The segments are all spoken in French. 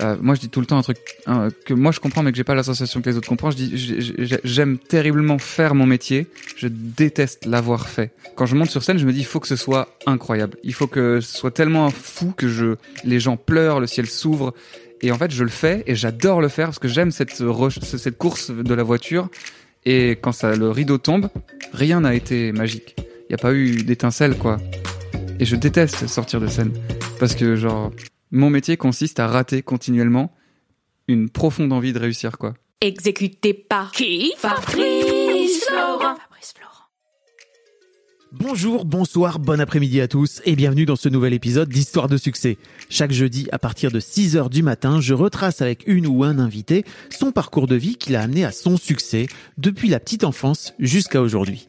Euh, moi, je dis tout le temps un truc que moi je comprends, mais que j'ai pas la sensation que les autres comprennent. Je dis, j'ai- j'ai- j'aime terriblement faire mon métier. Je déteste l'avoir fait. Quand je monte sur scène, je me dis, il faut que ce soit incroyable. Il faut que ce soit tellement fou que je, les gens pleurent, le ciel s'ouvre. Et en fait, je le fais et j'adore le faire parce que j'aime cette, cette course de la voiture. Et quand ça, le rideau tombe, rien n'a été magique. Il n'y a pas eu d'étincelle, quoi. Et je déteste sortir de scène. Parce que, genre, mon métier consiste à rater continuellement une profonde envie de réussir, quoi. Exécuté par qui? Fabrice Florent. Fabrice Florent. Bonjour, bonsoir, bon après-midi à tous et bienvenue dans ce nouvel épisode d'Histoire de succès. Chaque jeudi à partir de 6h du matin, je retrace avec une ou un invité son parcours de vie qui l'a amené à son succès depuis la petite enfance jusqu'à aujourd'hui.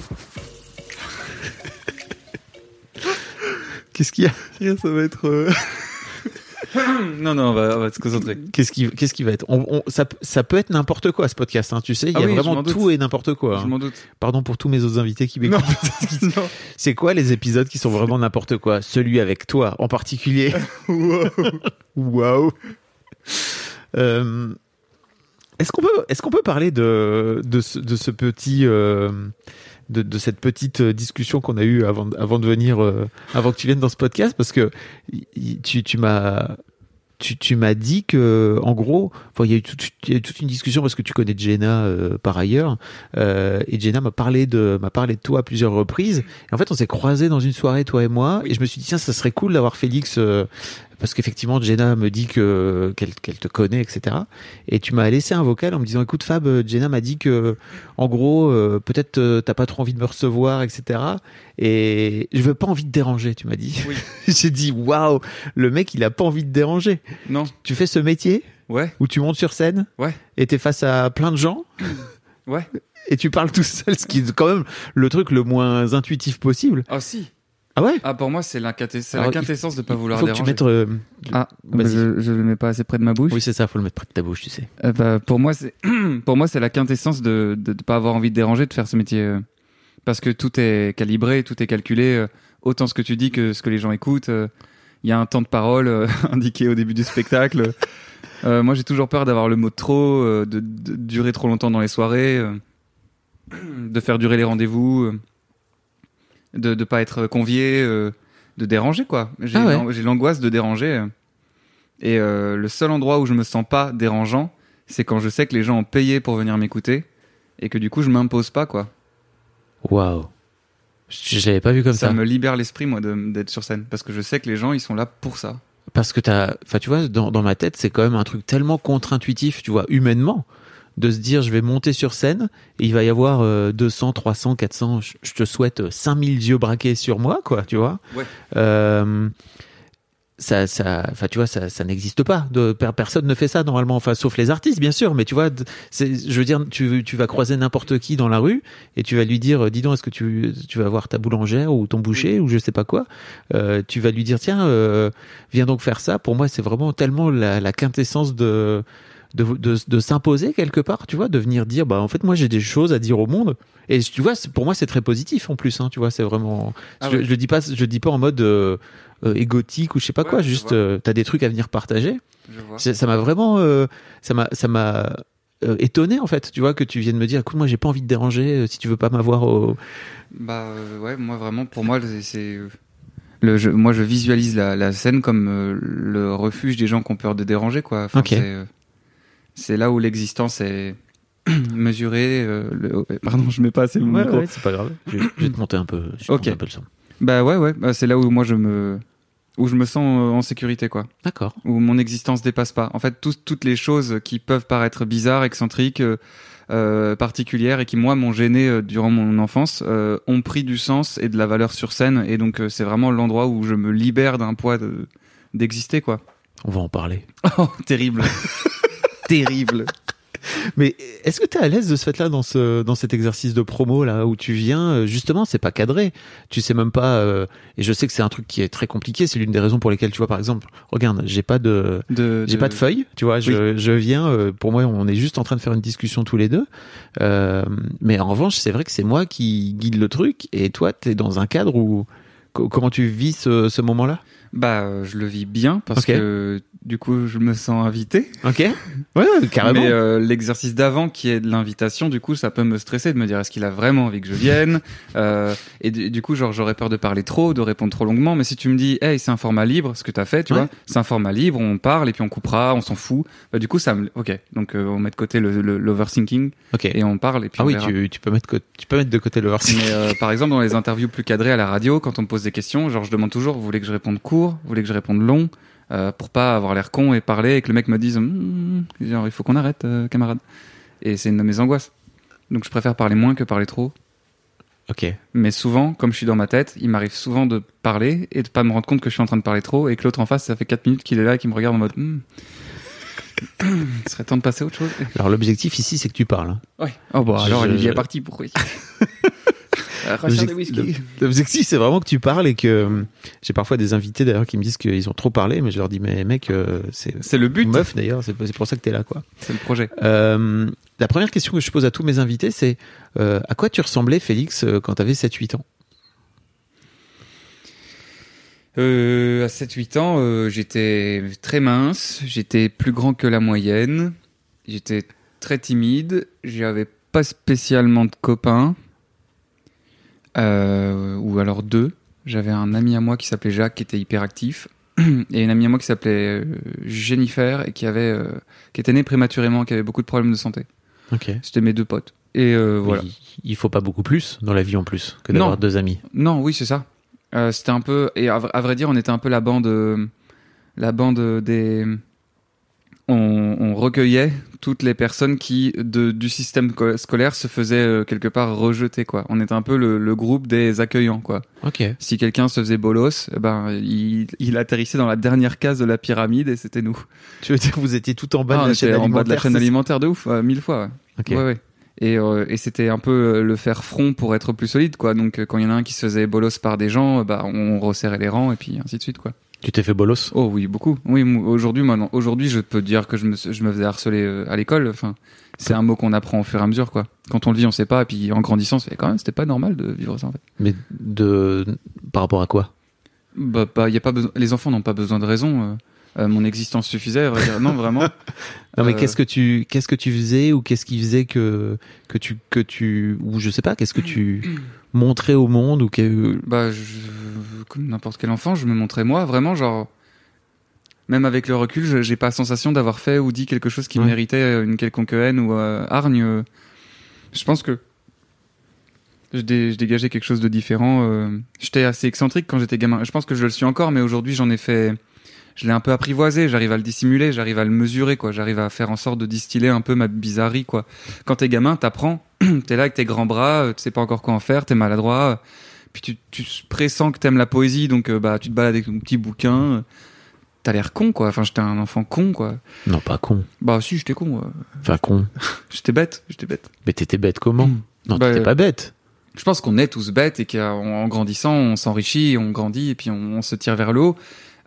Qu'est-ce qu'il y a Ça va être. euh, non, non, on va, on va se concentrer. Qu'est-ce qui, qu'est-ce qui va être on, on- ça, ça peut être n'importe quoi ce podcast, hein, tu sais. Il y Ah a oui, je vraiment doute. tout et n'importe quoi. Je hein. m'en doute. Pardon pour tous mes autres invités qui m'écoutent. C'est quoi les épisodes qui sont vraiment n'importe quoi? Celui avec toi en particulier. Waouh. Euh, Est-ce qu'on peut, est-ce qu'on peut parler de, de, ce, de ce petit, euh, de, de cette petite discussion qu'on a eue avant, de- avant de venir, euh, avant que tu viennes dans ce podcast, parce que tu, tu m'as, tu, tu m'as dit que, en gros, il y a eu toute, il y a eu toute une discussion parce que tu connais Jenna euh, par ailleurs, euh, et Jenna m'a parlé de, m'a parlé de toi à plusieurs reprises. Et en fait, on s'est croisés dans une soirée, toi et moi, et je me suis dit tiens, ça serait cool d'avoir Félix. euh, parce qu'effectivement, Jenna me dit que qu'elle te connaît, etc. Et tu m'as laissé un vocal en me disant, écoute Fab, Jenna m'a dit que, en gros, euh, peut-être euh, t'as pas trop envie de me recevoir, etc. Et je veux pas envie de déranger, tu m'as dit. Oui. J'ai dit, waouh, le mec, il a pas envie de déranger. Non. Tu fais ce métier Ouais. où tu montes sur scène Ouais. et t'es face à plein de gens Ouais. et tu parles tout seul, ce qui est quand même le truc le moins intuitif possible. Ah si. Ah ouais Ah pour moi c'est la, quintessence de pas Il vouloir faut que tu déranger. mettes. euh, Ah, je, je le mets pas assez près de ma bouche. Oui, c'est ça, faut le mettre près de ta bouche, tu sais. Euh, bah, pour moi, c'est pour moi c'est la quintessence de, de de pas avoir envie de déranger, de faire ce métier euh, parce que tout est calibré, tout est calculé, euh, autant ce que tu dis que ce que les gens écoutent. euh, Il y a un temps de parole euh, indiqué au début du spectacle. Euh, moi, j'ai toujours peur d'avoir le mot de trop, euh, de, de durer trop longtemps dans les soirées, euh, de faire durer les rendez-vous, euh, de de pas être convié, euh, de déranger quoi. J'ai Ah ouais. j'ai l'angoisse de déranger. Et euh, le seul endroit où je me sens pas dérangeant, c'est quand je sais que les gens ont payé pour venir m'écouter et que du coup je m'impose pas quoi. Waouh. Je l'avais pas vu comme ça, ça. me libère l'esprit moi d'être sur scène parce que je sais que les gens ils sont là pour ça. Parce que t'as, enfin, tu vois, dans, dans ma tête, c'est quand même un truc tellement contre-intuitif, tu vois, humainement, de se dire, je vais monter sur scène et il va y avoir euh, 200, 300, 400, je, je te souhaite euh, 5000 yeux braqués sur moi, quoi, tu vois. Ouais. Euh, ça, ça, enfin, tu vois, ça, ça n'existe pas. De, per- personne ne fait ça normalement, enfin, sauf les artistes, bien sûr. Mais tu vois, je veux dire, tu, tu vas croiser n'importe qui dans la rue et tu vas lui dire, dis donc, est-ce que tu, tu vas voir ta boulangère ou ton boucher ou je sais pas quoi. Euh, tu vas lui dire, tiens, euh, viens donc faire ça. Pour moi, c'est vraiment tellement la, la quintessence de de, de, de s'imposer quelque part, tu vois, de venir dire, bah en fait, moi j'ai des choses à dire au monde. Et tu vois, pour moi, c'est très positif en plus. Hein, tu vois, c'est vraiment. Ah je, ouais. je le dis pas, je le dis pas en mode euh, euh, égotique ou je sais pas Ouais, quoi. Juste, euh, t'as des trucs à venir partager. Je Ça m'a vraiment, euh, ça m'a, ça m'a étonné en fait. Tu vois que tu viennes me dire, écoute, moi j'ai pas envie de déranger. Si tu veux pas m'avoir au. Bah ouais, moi vraiment pour moi c'est- c'est Le, je- moi, je visualise la, la scène comme euh, le refuge des gens qui ont peur de déranger, quoi. Enfin, euh, c'est là où l'existence est mesurée. euh, le- Pardon, je mets pas assez le Ouais, micro. ouais, c'est pas grave. Je, je vais te monter un peu, je vais te Ok. monter un peu le son. Bah ouais, ouais. bah, c'est là où moi je me, où je me sens euh, en sécurité, quoi. D'accord. Où mon existence dépasse pas. En fait, tous- toutes les choses qui peuvent paraître bizarres, excentriques, euh, particulières et qui moi m'ont gêné durant mon enfance euh, ont pris du sens et de la valeur sur scène. Et donc c'est vraiment l'endroit où je me libère d'un poids de- d'exister, quoi. On va en parler. Oh, terrible. terrible. Mais est-ce que tu es à l'aise de ce fait-là dans ce dans cet exercice de promo là où tu viens euh, justement c'est pas cadré. Tu sais même pas euh, et je sais que c'est un truc qui est très compliqué c'est l'une des raisons pour lesquelles tu vois par exemple regarde j'ai pas de De, j'ai pas de feuille tu vois je, je viens euh, pour moi on est juste en train de faire une discussion tous les deux. Euh, mais en revanche c'est vrai que c'est moi qui guide le truc et toi t'es dans un cadre où co- comment tu vis ce, ce moment là Bah, euh, je le vis bien parce que du coup, je me sens invité. ok ouais carrément Mais euh, l'exercice d'avant, qui est de l'invitation, du coup, ça peut me stresser de me dire est-ce qu'il a vraiment envie que je vienne euh, Et du, coup, genre, j'aurais peur de parler trop, de répondre trop longuement. Mais si tu me dis, hey, c'est un format libre, ce que t'as fait, tu Ouais. vois, c'est un format libre, on parle et puis on coupera, on s'en fout. Bah, du coup, ça me, ok. Donc, euh, on met de côté le, le- l'overthinking ok et on parle et puis ah on oui verra. tu, tu peux mettre tu peux mettre de côté le hors Mais par exemple, dans les interviews plus cadrées à la radio, quand on me pose des questions, genre je demande toujours, vous voulez que je réponde court, vous voulez que je réponde long, euh, pour pas avoir l'air con et parler et que le mec me dise, Hmm, genre il faut qu'on arrête, euh, camarade. Et c'est une de mes angoisses. Donc je préfère parler moins que parler trop. ok Mais souvent, comme je suis dans ma tête, il m'arrive souvent de parler et de pas me rendre compte que je suis en train de parler trop et que l'autre en face, ça fait 4 minutes qu'il est là et qu'il me regarde en mode, Hmm. il serait temps de passer à autre chose. alors l'objectif ici c'est que tu parles hein. Ouais. Oh bah alors, Je- il est parti pour L'objectif, c'est vraiment que tu parles et que euh, j'ai parfois des invités d'ailleurs qui me disent qu'ils ont trop parlé, mais je leur dis mais mec, euh, c'est C'est le but, meuf d'ailleurs, c'est pour ça que t'es là quoi. c'est le projet. Euh, la première question que je pose à tous mes invités, c'est euh, à quoi tu ressemblais Félix quand t'avais 7-8 ans? Euh, à 7-8 ans, euh, j'étais très mince, j'étais plus grand que la moyenne, j'étais très timide, j'avais pas spécialement de copains, ou alors deux. J'avais un ami à moi qui s'appelait Jacques, qui était hyperactif, et une amie à moi qui s'appelait euh, Jennifer, et qui, avait, euh, qui était née prématurément, qui avait beaucoup de problèmes de santé. Ok. C'était mes deux potes. Et euh, voilà. Il, faut pas beaucoup plus dans la vie en plus que d'avoir deux amis. Non, oui, c'est ça. Euh, c'était un peu et à, vra- à vrai dire, on était un peu la bande, euh, la bande des. On, on recueillait toutes les personnes qui de, du système co- scolaire se faisaient euh, quelque part rejeter quoi. On était un peu le, le groupe des accueillants quoi. Ok. Si quelqu'un se faisait bolos, eh ben il, il atterrissait dans la dernière case de la pyramide et c'était nous. Tu veux dire vous étiez tout en bas Ah, de on la chaîne en bas de la alimentaire, chaîne alimentaire de ouf, euh, mille fois. ouais. Ok. Ouais, ouais. Et, euh, et c'était un peu euh, le faire front pour être plus solide, quoi. Donc, quand il y en a un qui se faisait bolos par des gens, bah, on resserrait les rangs et puis ainsi de suite, quoi. Tu t'es fait bolos? Oh oui, beaucoup. Oui, moi, aujourd'hui, maintenant, aujourd'hui, je peux dire que je me, je me faisais harceler euh, à l'école. Enfin, c'est un mot qu'on apprend au fur et à mesure, quoi. Quand on le vit, on sait pas. Et puis, en grandissant, c'est quand même, c'était pas normal de vivre ça, en fait. Mais de par rapport à quoi? Bah, bah, y a pas besoin. Les enfants n'ont pas besoin de raison. euh. Euh, mon existence suffisait. à vrai dire. Non, vraiment. Non mais Euh, qu'est-ce que tu qu'est-ce que tu faisais ou qu'est-ce qui faisait que que tu que tu ou je sais pas qu'est-ce que tu montrais au monde ou que Bah, je, comme n'importe quel enfant, je me montrais moi, vraiment, genre. Même avec le recul, je- j'ai pas sensation d'avoir fait ou dit quelque chose qui Ouais. méritait une quelconque haine ou euh, hargne. Je pense que je, dé- je dégageais quelque chose de différent. euh. J'étais assez excentrique quand j'étais gamin. Je pense que je le suis encore, mais aujourd'hui, j'en ai fait. Je l'ai un peu apprivoisé. J'arrive à le dissimuler, j'arrive à le mesurer, quoi. J'arrive à faire en sorte de distiller un peu ma bizarrerie, quoi. Quand t'es gamin, t'apprends. t'es là avec tes grands bras, euh, tu sais pas encore quoi en faire, t'es maladroit puis tu, tu pressens que t'aimes la poésie, donc euh, bah tu te balades avec ton petit bouquin. euh, T'as l'air con, quoi. Enfin, j'étais un enfant con, quoi. non pas con Bah si, j'étais con. euh. enfin con J'étais bête, j'étais bête. mais t'étais bête comment? Non Bah, t'étais pas bête Je pense qu'on est tous bêtes et qu'en en grandissant, on s'enrichit, on grandit et puis on, on se tire vers le haut.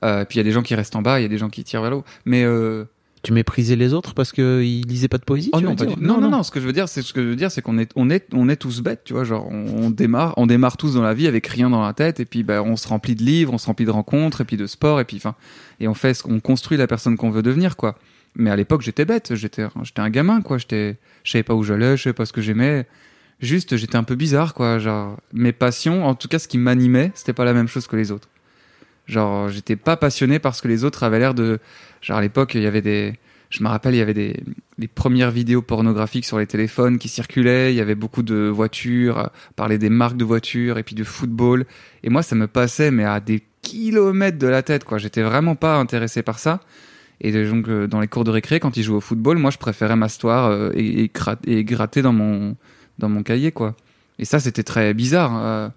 Euh, puis il y a des gens qui restent en bas, il y a des gens qui tirent vers le haut. Mais euh, tu méprisais les autres parce que ils lisaient pas de poésie Oh tu non, pas non, non, non, Ce que je veux dire, c'est ce que je veux dire, c'est qu'on est, on est, on est tous bêtes, tu vois. Genre, on, on démarre, on démarre tous dans la vie avec rien dans la tête, et puis bah, on se remplit de livres, on se remplit de rencontres, et puis de sport, et puis enfin, et on fait, ce qu'on construit la personne qu'on veut devenir, quoi. Mais à l'époque, j'étais bête, j'étais, j'étais un gamin, quoi. J'étais, je savais pas où j'allais, je savais pas ce que j'aimais. Juste, j'étais un peu bizarre, quoi. Genre, mes passions, en tout cas, ce qui m'animait, c'était pas la même chose que les autres. Genre, j'étais pas passionné parce que les autres avaient l'air de. Genre, à l'époque, il y avait des. Je me rappelle, il y avait des, des premières vidéos pornographiques sur les téléphones qui circulaient. Il y avait beaucoup de voitures, euh, parler des marques de voitures et puis de football. Et moi, ça me passait, mais à des kilomètres de la tête, quoi. J'étais vraiment pas intéressé par ça. Et donc, euh, dans les cours de récré, quand ils jouaient au football, moi, je préférais m'asseoir euh, et, et, et gratter dans mon, dans mon cahier, quoi. Et ça, c'était très bizarre. euh.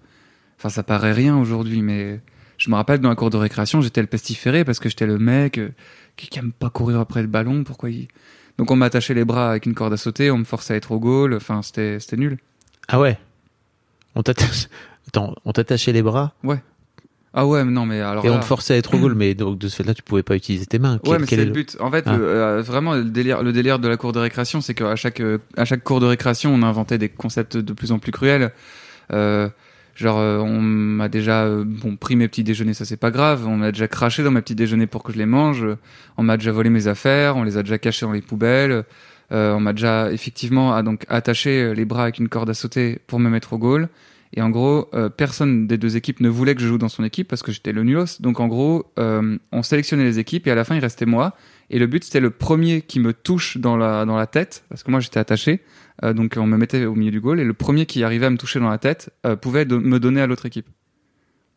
Enfin, ça paraît rien aujourd'hui, mais je me rappelle dans la cour de récréation, j'étais le pestiféré parce que j'étais le mec euh, qui, qui aime pas courir après le ballon. Pourquoi il... Donc on m'attachait les bras avec une corde à sauter, on me forçait à être au goal. Enfin, c'était c'était nul. Ah ouais. On t'attache. Attends, on t'attachait les bras? Ah ouais, mais non, mais alors et on te forçait à être au goal, mais donc de ce fait-là, tu pouvais pas utiliser tes mains. Ouais, mais c'est est le but. En fait, Ah. le- euh, vraiment, le délire, le délire de la cour de récréation, c'est qu'à chaque, euh, à chaque cours de récréation, on inventait des concepts de plus en plus cruels. Euh, genre, euh, on m'a déjà euh, bon, pris mes petits déjeuners, ça c'est pas grave. On m'a déjà craché dans mes petits déjeuners pour que je les mange. On m'a déjà volé mes affaires. On les a déjà cachés dans les poubelles. Euh, on m'a déjà effectivement ah, donc attaché les bras avec une corde à sauter pour me mettre au goal. Et en gros, euh, personne des deux équipes ne voulait que je joue dans son équipe parce que j'étais le nulos. Donc en gros, euh, on sélectionnait les équipes et à la fin, il restait moi. Et le but, c'était le premier qui me touche dans la, dans la tête, parce que moi, j'étais attaché. Euh, donc on me mettait au milieu du goal. Et le premier qui arrivait à me toucher dans la tête pouvait me donner à l'autre équipe.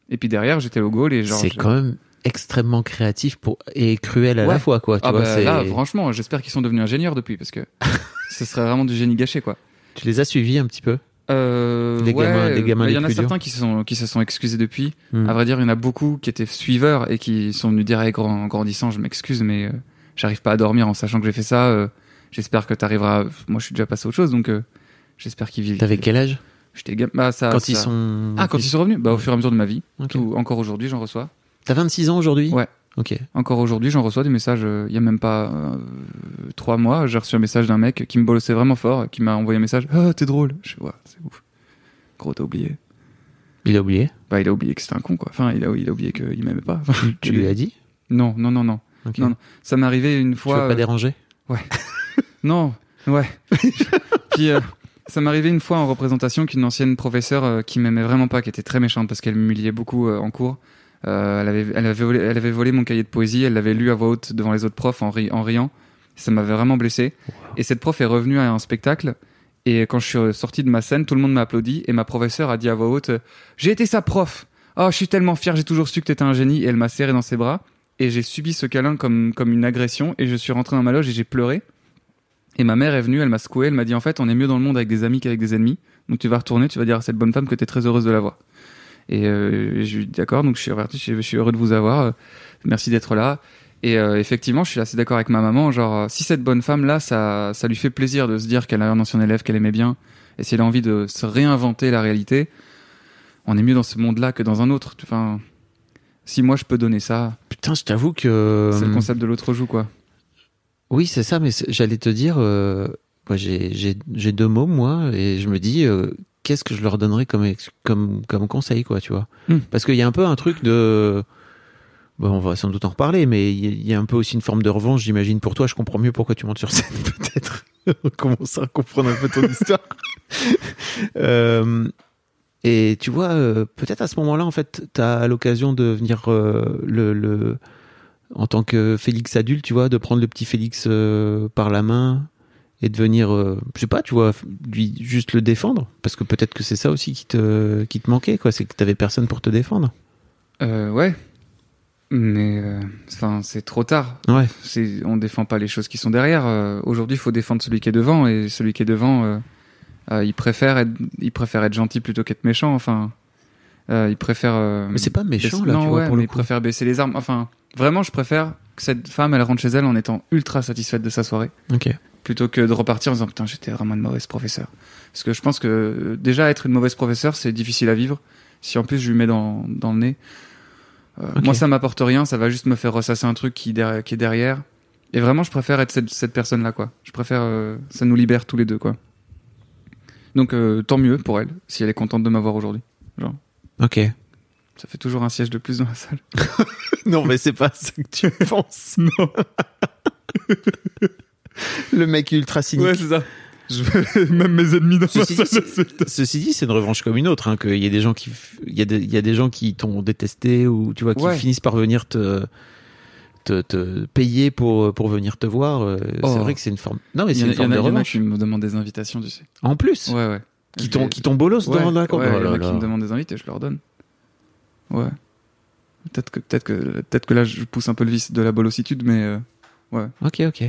Et puis derrière, j'étais au goal et genre... C'est quand même extrêmement créatif pour... et cruel à la fois, quoi. Tu Ah vois, bah, là, franchement, j'espère qu'ils sont devenus ingénieurs depuis, parce que ce serait vraiment du génie gâché, quoi. Tu les as suivis un petit peu? Euh, ouais, gamins- gamins bah, Il y les en a certains qui se sont qui se sont excusés depuis. Hmm. À vrai dire, il y en a beaucoup qui étaient suiveurs et qui sont venus dire hey, en grandissant, je m'excuse, mais euh, j'arrive pas à dormir en sachant que j'ai fait ça. euh, J'espère que t'arriveras. Moi, je suis déjà passé à autre chose, donc j'espère qu'ils vivent. T'avais quel âge? J'étais bah, ça, Quand ça- ils sont. Ah, quand ils sont revenus Bah, au fur et à mesure de ma vie. Ok. Tout- encore aujourd'hui, j'en reçois. T'as 26 ans aujourd'hui? Ouais. Ok. Encore aujourd'hui, j'en reçois des messages. euh, Il y a même pas euh, trois mois, j'ai reçu un message d'un mec qui me bolossait vraiment fort, qui m'a envoyé un message. Ah, t'es drôle. Je fais, ouais, c'est ouf. Gros, t'as oublié. Il a oublié? Bah, il a oublié que c'était un con, quoi. Enfin, il a, il a oublié qu'il m'aimait pas. Enfin, Tu, tu lui as dit? Non, non, non, non. Ok. Non, non. Ça m'est arrivé une Tu fois. veux pas euh, déranger? Non, ouais. Puis euh, ça m'est arrivé une fois en représentation qu'une ancienne professeure qui m'aimait vraiment pas, qui était très méchante parce qu'elle m'humiliait beaucoup en cours. Euh, elle, avait, elle, avait volé, elle avait volé mon cahier de poésie, elle l'avait lu à voix haute devant les autres profs en, ri- en riant. Ça m'avait vraiment blessé. Et cette prof est revenue à un spectacle. Et quand je suis sorti de ma scène, tout le monde m'a applaudi. Et ma professeure a dit à voix haute J'ai été sa prof Oh, je suis tellement fier, j'ai toujours su que t'étais un génie. Et elle m'a serré dans ses bras. Et j'ai subi ce câlin comme, comme une agression. Et je suis rentré dans ma loge et j'ai pleuré. Et ma mère est venue, elle m'a secoué, elle m'a dit en fait, on est mieux dans le monde avec des amis qu'avec des ennemis. Donc tu vas retourner, tu vas dire à cette bonne femme que tu es très heureuse de la voir. Et euh, je lui d'accord, donc je suis reparti, je suis- je suis heureux de vous avoir. euh, Merci d'être là. Et euh, effectivement, je suis assez d'accord avec ma maman. Genre, si cette bonne femme là, ça, ça lui fait plaisir de se dire qu'elle a un ancien élève qu'elle aimait bien, et si elle a envie de se réinventer la réalité, on est mieux dans ce monde-là que dans un autre. Enfin, si moi je peux donner ça, Putain, je t'avoue que. c'est le concept de l'autre joue quoi. Oui, c'est ça, mais j'allais te dire, euh, moi, j'ai deux mots, moi, et je me dis, euh, qu'est-ce que je leur donnerais comme, comme, comme conseil, quoi, tu vois Hmm. Parce qu'il y a un peu un truc de. Bon, on va sans doute en reparler, mais il y a- un peu aussi une forme de revanche, j'imagine, pour toi. Je comprends mieux pourquoi tu montes sur scène, peut-être. on commence à comprendre un peu ton histoire? Euh, et tu vois, euh, peut-être à ce moment-là, en fait, tu as l'occasion de venir euh, le, le, en tant que Félix adulte, tu vois, de prendre le petit Félix par la main et de venir, euh, je sais pas, tu vois, lui juste le défendre, parce que peut-être que c'est ça aussi qui te, qui te manquait, quoi, c'est que t'avais personne pour te défendre. Euh, ouais. Mais euh, c'est trop tard. Ouais. C'est, on défend pas les choses qui sont derrière. Euh, aujourd'hui, il faut défendre celui qui est devant, et celui qui est devant, il préfère être, il préfère être gentil plutôt qu'être méchant. Enfin, il préfère. Mais c'est pas méchant baisser- là, non, tu vois, ouais, pour mais le il coup. préfère baisser les armes. Enfin, vraiment, je préfère que cette femme, elle rentre chez elle en étant ultra satisfaite de sa soirée, Ok. Plutôt que de repartir en disant putain, j'étais vraiment une mauvaise professeure. Parce que je pense que euh, déjà être une mauvaise professeure, c'est difficile à vivre. Si en plus je lui mets dans, dans le nez, euh, moi ça m'apporte rien, ça va juste me faire ressasser un truc qui, qui est derrière. Et vraiment, je préfère être cette, cette personne-là, quoi. Je préfère, euh, ça nous libère tous les deux, quoi. Donc euh, tant mieux pour elle, si elle est contente de m'avoir aujourd'hui. Ok. Ça fait toujours un siège de plus dans la salle. non, mais c'est pas ça que tu penses. Non. le mec ultra cynique. c'est ça. Je- Même mes ennemis dans ma Ceci dit, salle c'est- ceci dit, c'est une revanche comme une autre. Hein, qu'il y a des gens qui, il y a des, il y a des gens qui t'ont détesté ou tu vois qui Ouais. finissent par venir te, te, te payer pour pour venir te voir. euh, Oh. C'est vrai que c'est une forme. Non, mais Il y c'est en a, une il y forme en a- de il y en a revanche. qui me demandent des invitations, tu sais. En plus, Ouais, ouais. qui t'ont qui t'ont bolos Ouais, dans la ouais, Oh il y en là a qui là. me demandent des invités, je leur donne. Ouais. Peut-être que, peut-être que, peut-être que là, je pousse un peu le vice de la bolossitude, mais euh, Ok, ok.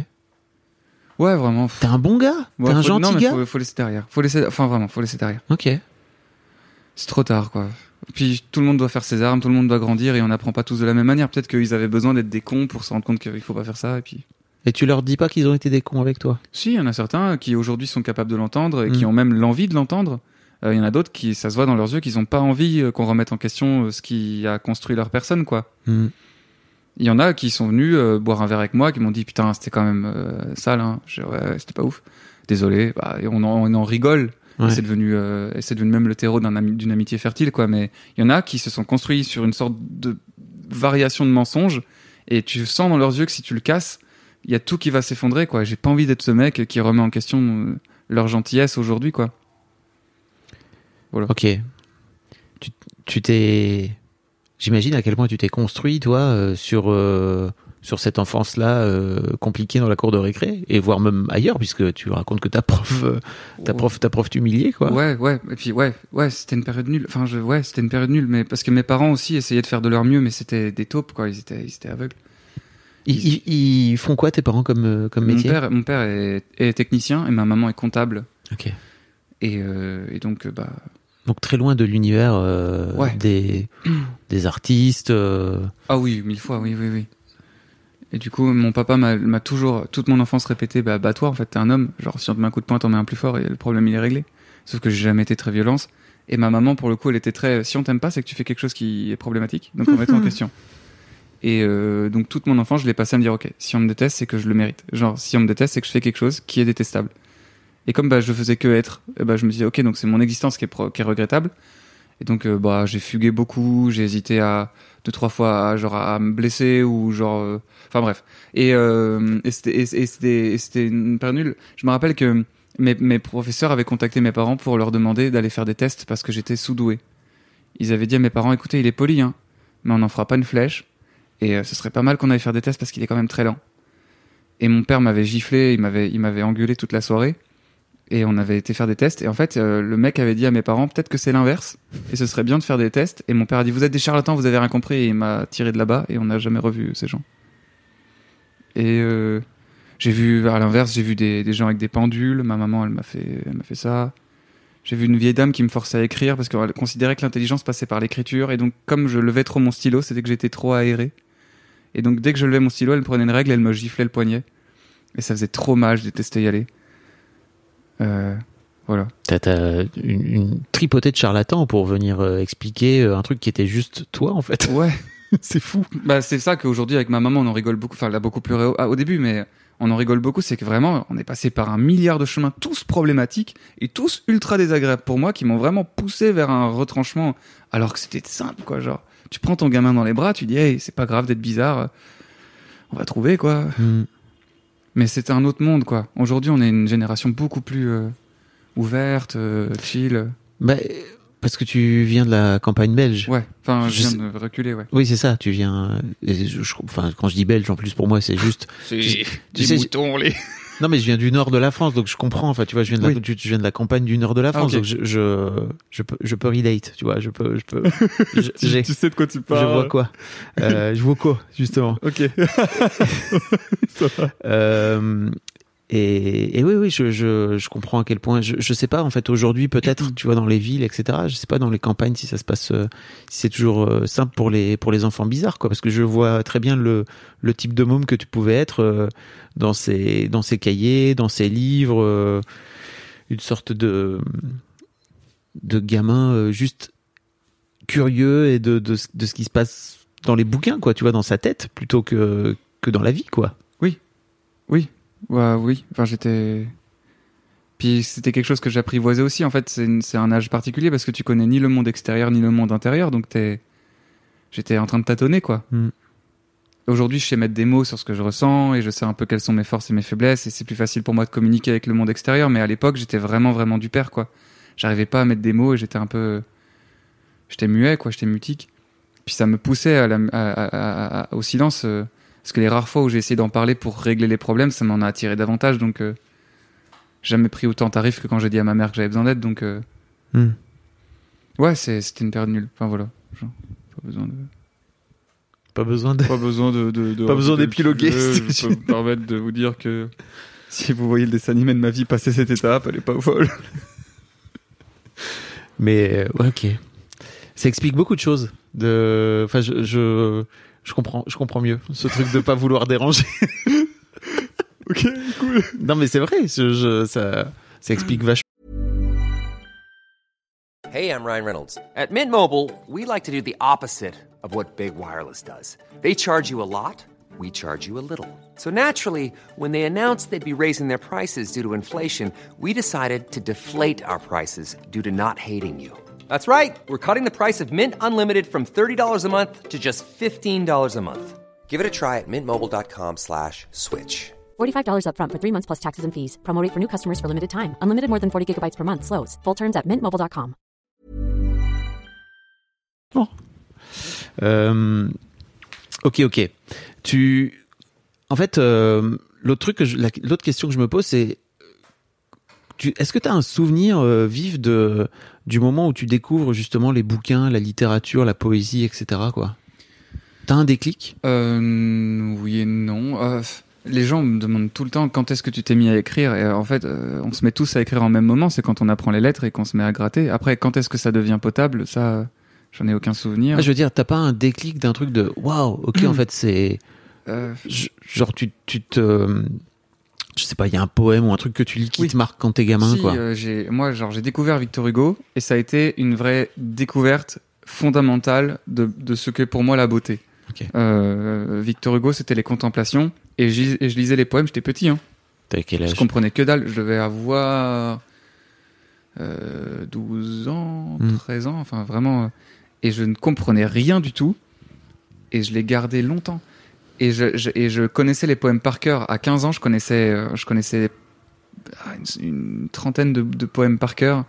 Ouais, vraiment. T'es un bon gars. Ouais, T'es un faut- gentil non, mais gars. Faut, faut laisser derrière. Faut laisser, enfin vraiment, faut laisser derrière. Ok. C'est trop tard, quoi. Puis tout le monde doit faire ses armes, tout le monde doit grandir et on n'apprend pas tous de la même manière. Peut-être qu'ils avaient besoin d'être des cons pour se rendre compte qu'il faut pas faire ça. Et puis, Et tu leur dis pas qu'ils ont été des cons avec toi. si, il y en a certains qui aujourd'hui sont capables de l'entendre et qui Mm. ont même l'envie de l'entendre. Euh, Il y en a d'autres qui, ça se voit dans leurs yeux, qu'ils ont pas envie euh, qu'on remette en question euh, ce qui a construit leur personne, quoi. Hmm. Il y en a qui sont venus euh, boire un verre avec moi, qui m'ont dit putain c'était quand même euh, sale, hein. Je ouais, c'était pas ouf. Désolé, bah, et on, en, on en rigole. Et c'est devenu, euh, et c'est devenu même le terreau d'un ami- d'une amitié fertile, quoi. Mais il y en a qui se sont construits sur une sorte de variation de mensonge, et tu sens dans leurs yeux que si tu le casses, il y a tout qui va s'effondrer, quoi. J'ai pas envie d'être ce mec qui remet en question leur gentillesse aujourd'hui, quoi. Ok. Tu tu t'es. J'imagine à quel point tu t'es construit, toi, euh, sur, euh, sur cette enfance-là euh, compliquée dans la cour de récré, et voire même ailleurs, puisque tu racontes que ta prof, ta prof, ta prof t'humiliait, quoi. Ouais, ouais, et puis ouais, ouais, c'était une période nulle. Enfin, je, ouais, c'était une période nulle, mais parce que mes parents aussi essayaient de faire de leur mieux, mais c'était des taupes, quoi. Ils étaient, ils étaient aveugles. Ils, ils- ils font quoi, tes parents, comme, comme Mon métier? père, mon père est, est technicien et ma maman est comptable. Ok. Et, euh, et donc, bah, Donc très loin de l'univers euh, Ouais. des, des artistes. euh, ah oui, mille fois, oui, oui, oui. Et du coup, mon papa m'a toujours, toute mon enfance répété, bah, bats-toi, en fait, t'es un homme. Genre, si on te met un coup de poing, t'en mets un plus fort et le problème, il est réglé. Sauf que j'ai jamais été très violence. Et ma maman, pour le coup, elle était très, si on t'aime pas, c'est que tu fais quelque chose qui est problématique. Donc, on met en question. Et euh, donc, toute mon enfance, je l'ai passé à me dire, ok, si on me déteste, c'est que je le mérite. Genre, si on me déteste, c'est que je fais quelque chose qui est détestable. Et comme bah, je faisais que être, bah, je me disais, ok, donc c'est mon existence qui est, qui est regrettable. Et donc, euh, bah, j'ai fugué beaucoup, j'ai hésité à deux, trois fois à, genre, à me blesser ou genre. euh, Enfin bref. Et, euh, c'était une nulle. Je me rappelle que mes, mes professeurs avaient contacté mes parents pour leur demander d'aller faire des tests parce que j'étais sous-doué. Ils avaient dit à mes parents, écoutez, il est poli, hein, mais on n'en fera pas une flèche. Et euh, ce serait pas mal qu'on aille faire des tests parce qu'il est quand même très lent. Et mon père m'avait giflé, il m'avait engueulé toute la soirée. Et on avait été faire des tests. Et en fait, euh, le mec avait dit à mes parents, peut-être que c'est l'inverse. Et ce serait bien de faire des tests. Et mon père a dit, vous êtes des charlatans, vous avez rien compris. Et il m'a tiré de là-bas. Et on n'a jamais revu ces gens. Et euh, j'ai vu, à l'inverse, j'ai vu des, des gens avec des pendules. Ma maman, elle m'a fait, elle m'a fait ça. J'ai vu une vieille dame qui me forçait à écrire parce qu'elle considérait que l'intelligence passait par l'écriture. Et donc, comme je levais trop mon stylo, c'était que j'étais trop aéré. Et donc, dès que je levais mon stylo, elle prenait une règle, elle me giflait le poignet. Et ça faisait trop mal, je détestais y aller. Euh, voilà. T'as t'as une, une tripotée de charlatans pour venir euh, expliquer euh, un truc qui était juste toi, en fait. Ouais. c'est fou. Bah, c'est ça qu'aujourd'hui, avec ma maman, on en rigole beaucoup. Enfin, elle a beaucoup pleuré au, ah, au début, mais on en rigole beaucoup. C'est que vraiment, on est passé par un milliard de chemins, tous problématiques et tous ultra désagréables pour moi, qui m'ont vraiment poussé vers un retranchement, alors que c'était simple, quoi. Genre, tu prends ton gamin dans les bras, tu dis, hey, c'est pas grave d'être bizarre, on va trouver, quoi. Hmm. Mais c'était un autre monde, quoi. Aujourd'hui, on est une génération beaucoup plus euh, ouverte, euh, chill. Bah, parce que tu viens de la campagne belge. Ouais. Enfin, Je je viens sais- de reculer, ouais. Oui, c'est ça. Tu viens. et je- je- enfin, quand je dis belge, en plus pour moi, c'est juste. C'est tu sais, moutons, les. Non, mais je viens du nord de la France, donc je comprends. Enfin, tu vois, je viens de la, Oui. tu, tu viens de la campagne du nord de la Ah, France, donc je, je, je peux, je peux relate. Tu vois, je peux, je peux. je- j'ai- sais de quoi tu je vois quoi euh, Je vois quoi, justement. Ok. Euh, et, et oui, oui, je, je, je comprends à quel point. Je, je sais pas, en fait, aujourd'hui, peut-être, tu vois, dans les villes, etc. Je sais pas dans les campagnes si ça se passe, euh, si c'est toujours euh, simple pour les pour les enfants bizarres, quoi. Parce que je vois très bien le le type de môme que tu pouvais être euh, dans ces dans ces cahiers, dans ces livres, une sorte de de gamin juste curieux et de, de de ce qui se passe dans les bouquins, quoi. Tu vois, dans sa tête, plutôt que que dans la vie, quoi. Ouais, oui. Enfin, j'étais. Puis c'était quelque chose que j'apprivoisais aussi. En fait, c'est un âge particulier parce que tu connais ni le monde extérieur ni le monde intérieur. Donc t'es. J'étais en train de tâtonner, quoi. Hmm. aujourd'hui, je sais mettre des mots sur ce que je ressens et je sais un peu quelles sont mes forces et mes faiblesses et c'est plus facile pour moi de communiquer avec le monde extérieur. Mais à l'époque, j'étais vraiment, vraiment du père, quoi. J'arrivais pas à mettre des mots et j'étais un peu, j'étais muet, quoi. J'étais mutique. Puis ça me poussait à la- à- à- à- au silence. euh, parce que les rares fois où j'ai essayé d'en parler pour régler les problèmes, ça m'en a attiré davantage. Donc, euh, j'ai jamais pris autant tarif que quand j'ai dit à ma mère que j'avais besoin d'aide. Donc, euh, Hmm. ouais, c'est- c'était une période nulle. Enfin voilà. Genre, pas besoin de. Pas besoin de. Pas besoin de. de- de Pas besoin rajouter le d'épiloguer, Je peux me permettre de vous dire que si vous voyez le dessin animé de ma vie passer cette étape, elle est pas folle. Mais euh, ouais, ok. Ça explique beaucoup de choses. De, enfin, je, je, je comprends, je comprends mieux ce truc de pas vouloir déranger. ok, cool. Non, mais c'est vrai. Je, je- ça, ça explique vachement. Hey, I'm Ryan Reynolds. At Mint Mobile, we like to do the opposite of what Big Wireless does. They charge you a lot, we charge you a little. So naturally, when they announced they'd be raising their prices due to inflation, we decided to deflate our prices due to not hating you. That's right. We're cutting the price of Mint Unlimited from $30 a month to just $15 a month. Give it a try at mintmobile.com slash switch. $45 upfront for three months plus taxes and fees. Promo for new customers for limited time. Unlimited more than 40 gigabytes per month. Slows. Full terms at mintmobile.com. Euh, ok, ok. Tu, en fait, euh, l'autre truc que je- la- l'autre question que je me pose, c'est, tu- est-ce que tu as un souvenir euh, vif de du moment où tu découvres justement les bouquins, la littérature, la poésie, etc. Quoi? T'as un déclic? Euh, oui et non. Euh, les gens me demandent tout le temps quand est-ce que tu t'es mis à écrire? Et en fait, on se met tous à écrire en même moment. C'est quand on apprend les lettres et qu'on se met à gratter. Après, quand est-ce que ça devient potable? Ça, j'en ai aucun souvenir. Ah, Je veux dire, t'as pas un déclic d'un truc de waouh, ok, en fait, c'est. Euh, Genre, tu, tu te. Je sais pas, il y a un poème ou un truc que tu lis qui Oui. te marque quand t'es gamin, si, quoi. euh, j'ai, moi, genre, j'ai découvert Victor Hugo et ça a été une vraie découverte fondamentale de, de ce qu'est pour moi la beauté. Euh, Victor Hugo, c'était les contemplations et, je lisais les poèmes. J'étais petit, hein. Quel Je âge comprenais que dalle. Je devais avoir euh, 12 ans, Hmm. 13 ans, enfin vraiment. euh, Et je ne comprenais rien du tout. Et je l'ai gardé longtemps. Et je, je- et je connaissais les poèmes par cœur. À 15 ans, je connaissais, euh, je connaissais ah, une, une trentaine de, de poèmes par cœur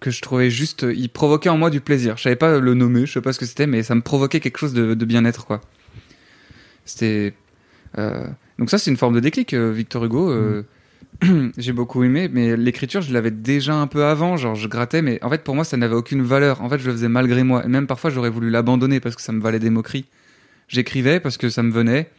que je trouvais juste. euh, Ils provoquaient en moi du plaisir. Je savais pas le nommer, je sais pas ce que c'était, mais ça me provoquait quelque chose de, de bien-être, quoi. C'était. euh, donc ça, c'est une forme de déclic, Victor Hugo. euh, j'ai beaucoup aimé, mais l'écriture, je l'avais déjà un peu avant. Genre, je grattais, mais en fait, pour moi, ça n'avait aucune valeur. En fait, je le faisais malgré moi. Et même parfois, j'aurais voulu l'abandonner parce que ça me valait des moqueries. J'écrivais parce que ça me venait,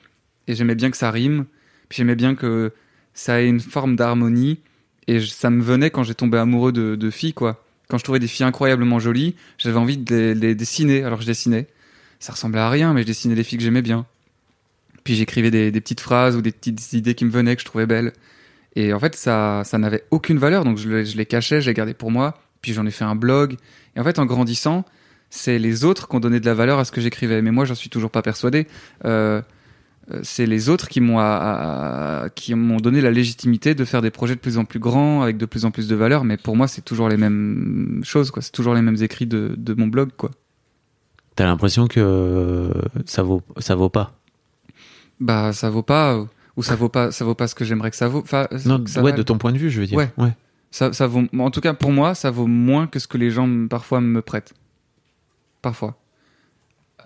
et j'aimais bien que ça rime. Puis j'aimais bien que ça ait une forme d'harmonie. Et ça me venait quand j'ai tombé amoureux de, filles, quoi. Quand je trouvais des filles incroyablement jolies, j'avais envie de les, dessiner. Alors je dessinais. Ça ressemblait à rien, mais je dessinais les filles que j'aimais bien. Puis j'écrivais des, petites phrases ou des petites idées qui me venaient, que je trouvais belles. Et en fait, ça, ça n'avait aucune valeur, donc je, je les cachais, je les gardais pour moi. Puis j'en ai fait un blog. Et en fait, en grandissant, c'est les autres qui ont donné de la valeur à ce que j'écrivais. Mais moi, j'en suis toujours pas persuadé. Euh, euh, c'est les autres qui m'ont qui m'ont donné la légitimité de faire des projets de plus en plus grands avec de plus en plus de valeur mais pour moi c'est toujours les mêmes choses quoi c'est toujours les mêmes écrits de, de mon blog quoi T'as l'impression que ça vaut, ça vaut pas? bah ça vaut pas euh, ou ça vaut pas ça vaut pas ce que j'aimerais que ça vaut enfin Non, que ça ouais, de ton point de vue, je veux dire. Ouais. ça, ça vaut en tout cas pour moi ça vaut moins que ce que les gens parfois me prêtent parfois.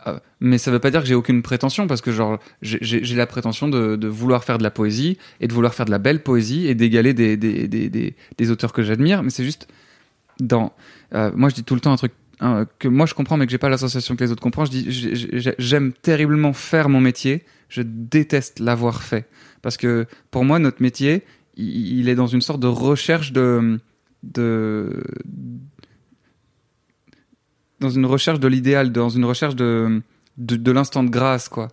Euh, mais ça veut pas dire que j'ai aucune prétention parce que genre j'ai- la prétention de, vouloir faire de la poésie et de vouloir faire de la belle poésie et d'égaler des, des, des, des, auteurs que j'admire mais c'est juste dans euh, moi je dis tout le temps un truc hein, que moi je comprends mais que j'ai pas la sensation que les autres comprennent. Je dis j'ai- j'ai- j'aime terriblement faire mon métier. Je déteste l'avoir fait. Parce que pour moi notre métier il, il est dans une sorte de recherche de de dans une recherche de l'idéal, dans une recherche de, de, l'instant de grâce, quoi.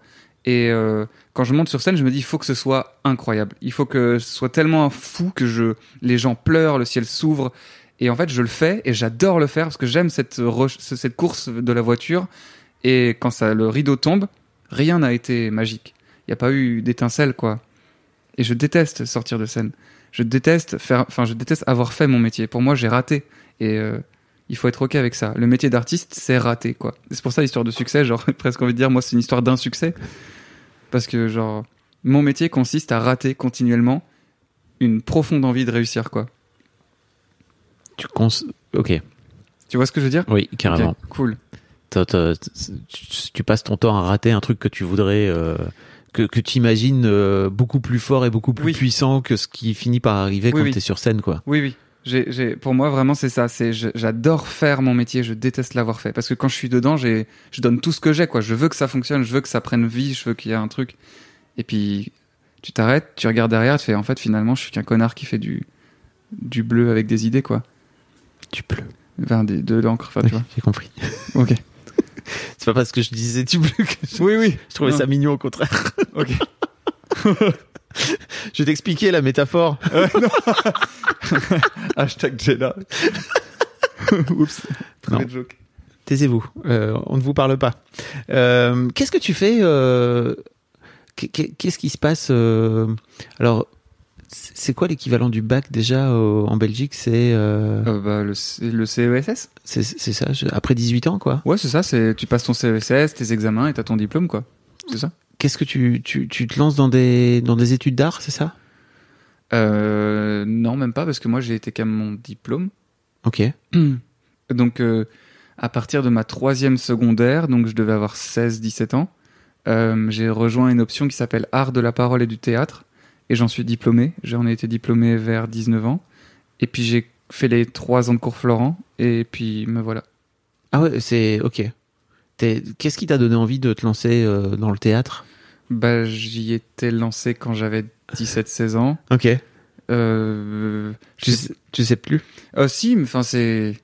Et euh, quand je monte sur scène, je me dis, il faut que ce soit incroyable. Il faut que ce soit tellement fou que je, les gens pleurent, le ciel s'ouvre. Et en fait, je le fais et j'adore le faire parce que j'aime cette, cette course de la voiture. Et quand ça, le rideau tombe, rien n'a été magique. Il n'y a pas eu d'étincelle, quoi. Et je déteste sortir de scène. Je déteste faire, enfin, je déteste avoir fait mon métier. Pour moi, j'ai raté. Et euh, il faut être ok avec ça. Le métier d'artiste, c'est raté, quoi. C'est pour ça l'histoire de succès, genre presque envie de dire, moi, c'est une histoire d'un succès. Parce que, genre, mon métier consiste à rater continuellement une profonde envie de réussir, quoi. Tu cons... Ok, Tu vois ce que je veux dire? Oui, carrément. Cool. T'as- tu, tu passes ton temps à rater un truc que tu voudrais, euh, que, que tu imagines euh, beaucoup plus fort et beaucoup plus Oui. puissant que ce qui finit par arriver Oui, quand oui. t'es sur scène, quoi. Oui, oui. Pour moi, vraiment, c'est ça. C'est, j'adore faire mon métier. Je déteste l'avoir fait. Parce que quand je suis dedans, j'ai, je donne tout ce que j'ai, quoi. Je veux que ça fonctionne. Je veux que ça prenne vie. Je veux qu'il y ait un truc. Et puis, tu t'arrêtes, tu regardes derrière, tu fais, en fait, finalement, je suis qu'un connard qui fait du, du bleu avec des idées, quoi. Tu pleures. Enfin, des- de l'encre, enfin, tu vois. J'ai compris. Ok. C'est pas parce que je disais tu pleures que je, Oui, oui. je trouvais Non. ça mignon au contraire. Ok. Je vais t'expliquer la métaphore. Hashtag Jedi. Oups. Très joke. Taisez-vous, euh, on ne vous parle pas. Euh, Qu'est-ce que tu fais euh, qu'est- qu'est- Qu'est-ce qui se passe euh, Alors, c'est quoi l'équivalent du bac déjà au- en Belgique C'est euh, Euh, bah, le, le CESS c'est ça, je- après 18 ans quoi Ouais, c'est ça. Tu passes ton CESS, tes examens et t'as ton diplôme, quoi. C'est ça Qu'est-ce que tu, tu, tu te lances dans des, dans des études d'art, c'est ça? Euh, non, même pas, parce que moi j'ai été qu'à mon diplôme. Ok. Donc, euh, à partir de ma troisième secondaire, donc je devais avoir 16-17 ans, euh, j'ai rejoint une option qui s'appelle Art de la parole et du théâtre, et j'en suis diplômé. J'en ai été diplômé vers 19 ans, et puis j'ai fait les trois ans de cours Florent, et puis me voilà. Ah ouais, c'est ok. Qu'est-ce qui t'a donné envie de te lancer euh, dans le théâtre? Bah, j'y étais lancé quand j'avais 17-16 ans. Ok. Euh, Tu, sais- tu sais plus? Euh, si, mais enfin c'est,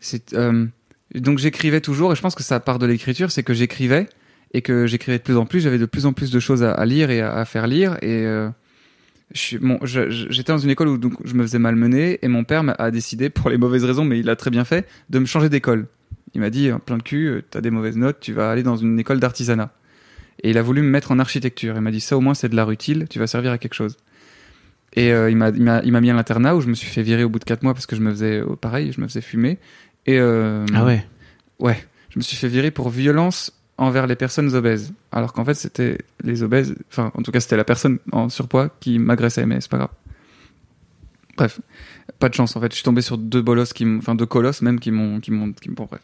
c'est euh, donc j'écrivais toujours et je pense que ça part de l'écriture, c'est que j'écrivais et que j'écrivais de plus en plus, j'avais de plus en plus de choses à, à lire et à, à faire lire et euh, je bon, je- je- j'étais dans une école où donc je me faisais malmener et mon père m'a- a décidé pour les mauvaises raisons, mais il a très bien fait, de me changer d'école. Il m'a dit plein de cul, euh, t'as des mauvaises notes, tu vas aller dans une école d'artisanat. Et il a voulu me mettre en architecture. Il m'a dit ça au moins c'est de l'art utile, tu vas servir à quelque chose. Et euh, il m'a mis à l'internat où je me suis fait virer au bout de 4 mois parce que je me faisais euh, pareil, je me faisais fumer. Et euh, Ah ouais. ouais, je me suis fait virer pour violence envers les personnes obèses. Alors qu'en fait c'était les obèses, enfin en tout cas c'était la personne en surpoids qui m'agressait, mais c'est pas grave. Bref, pas de chance en fait. Je suis tombé sur deux bolosses qui, enfin deux colosses même qui m'ont, qui m'ont, qui bon, bref.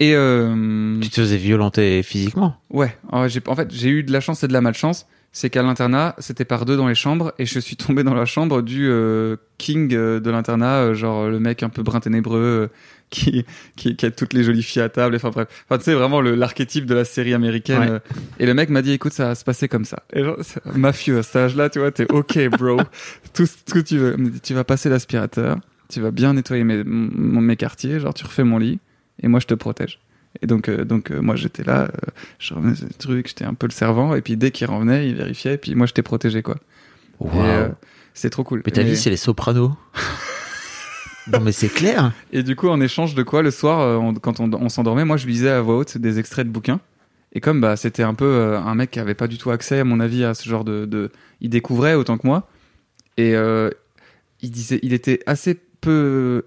Et euh, Tu te faisais violenter physiquement? Ouais, en fait, j'ai eu de la chance et de la malchance. C'est qu'à l'internat, c'était par deux dans les chambres, et je suis tombé dans la chambre du euh, king euh, de l'internat, euh, genre le mec un peu brun ténébreux, euh, qui, qui, qui a toutes les jolies filles à table, enfin bref. Enfin, tu sais, vraiment le- l'archétype de la série américaine. Ouais. et le mec m'a dit, écoute, ça va se passer comme ça. Et genre, mafieux à cet âge-là, tu vois, t'es ok, bro. tout ce que tu veux. Dit, Tu vas passer l'aspirateur, tu vas bien nettoyer mes, mes quartiers, genre tu refais mon lit, et moi je te protège. Et donc, euh, donc euh, moi j'étais là, euh, je revenais sur le truc, j'étais un peu le servant, et puis dès qu'il revenait, il vérifiait, et puis moi je t'ai protégé quoi. Euh, c'est trop cool. Mais ta Et- vie, c'est les sopranos. non, mais c'est clair. Et du coup, en échange de quoi, le soir, on- quand on, on s'endormait, moi je lisais à voix haute des extraits de bouquins. Et comme bah, c'était un peu un mec qui avait pas du tout accès, à mon avis, à ce genre de. de... Il découvrait autant que moi. Et il, disait, il était assez peu.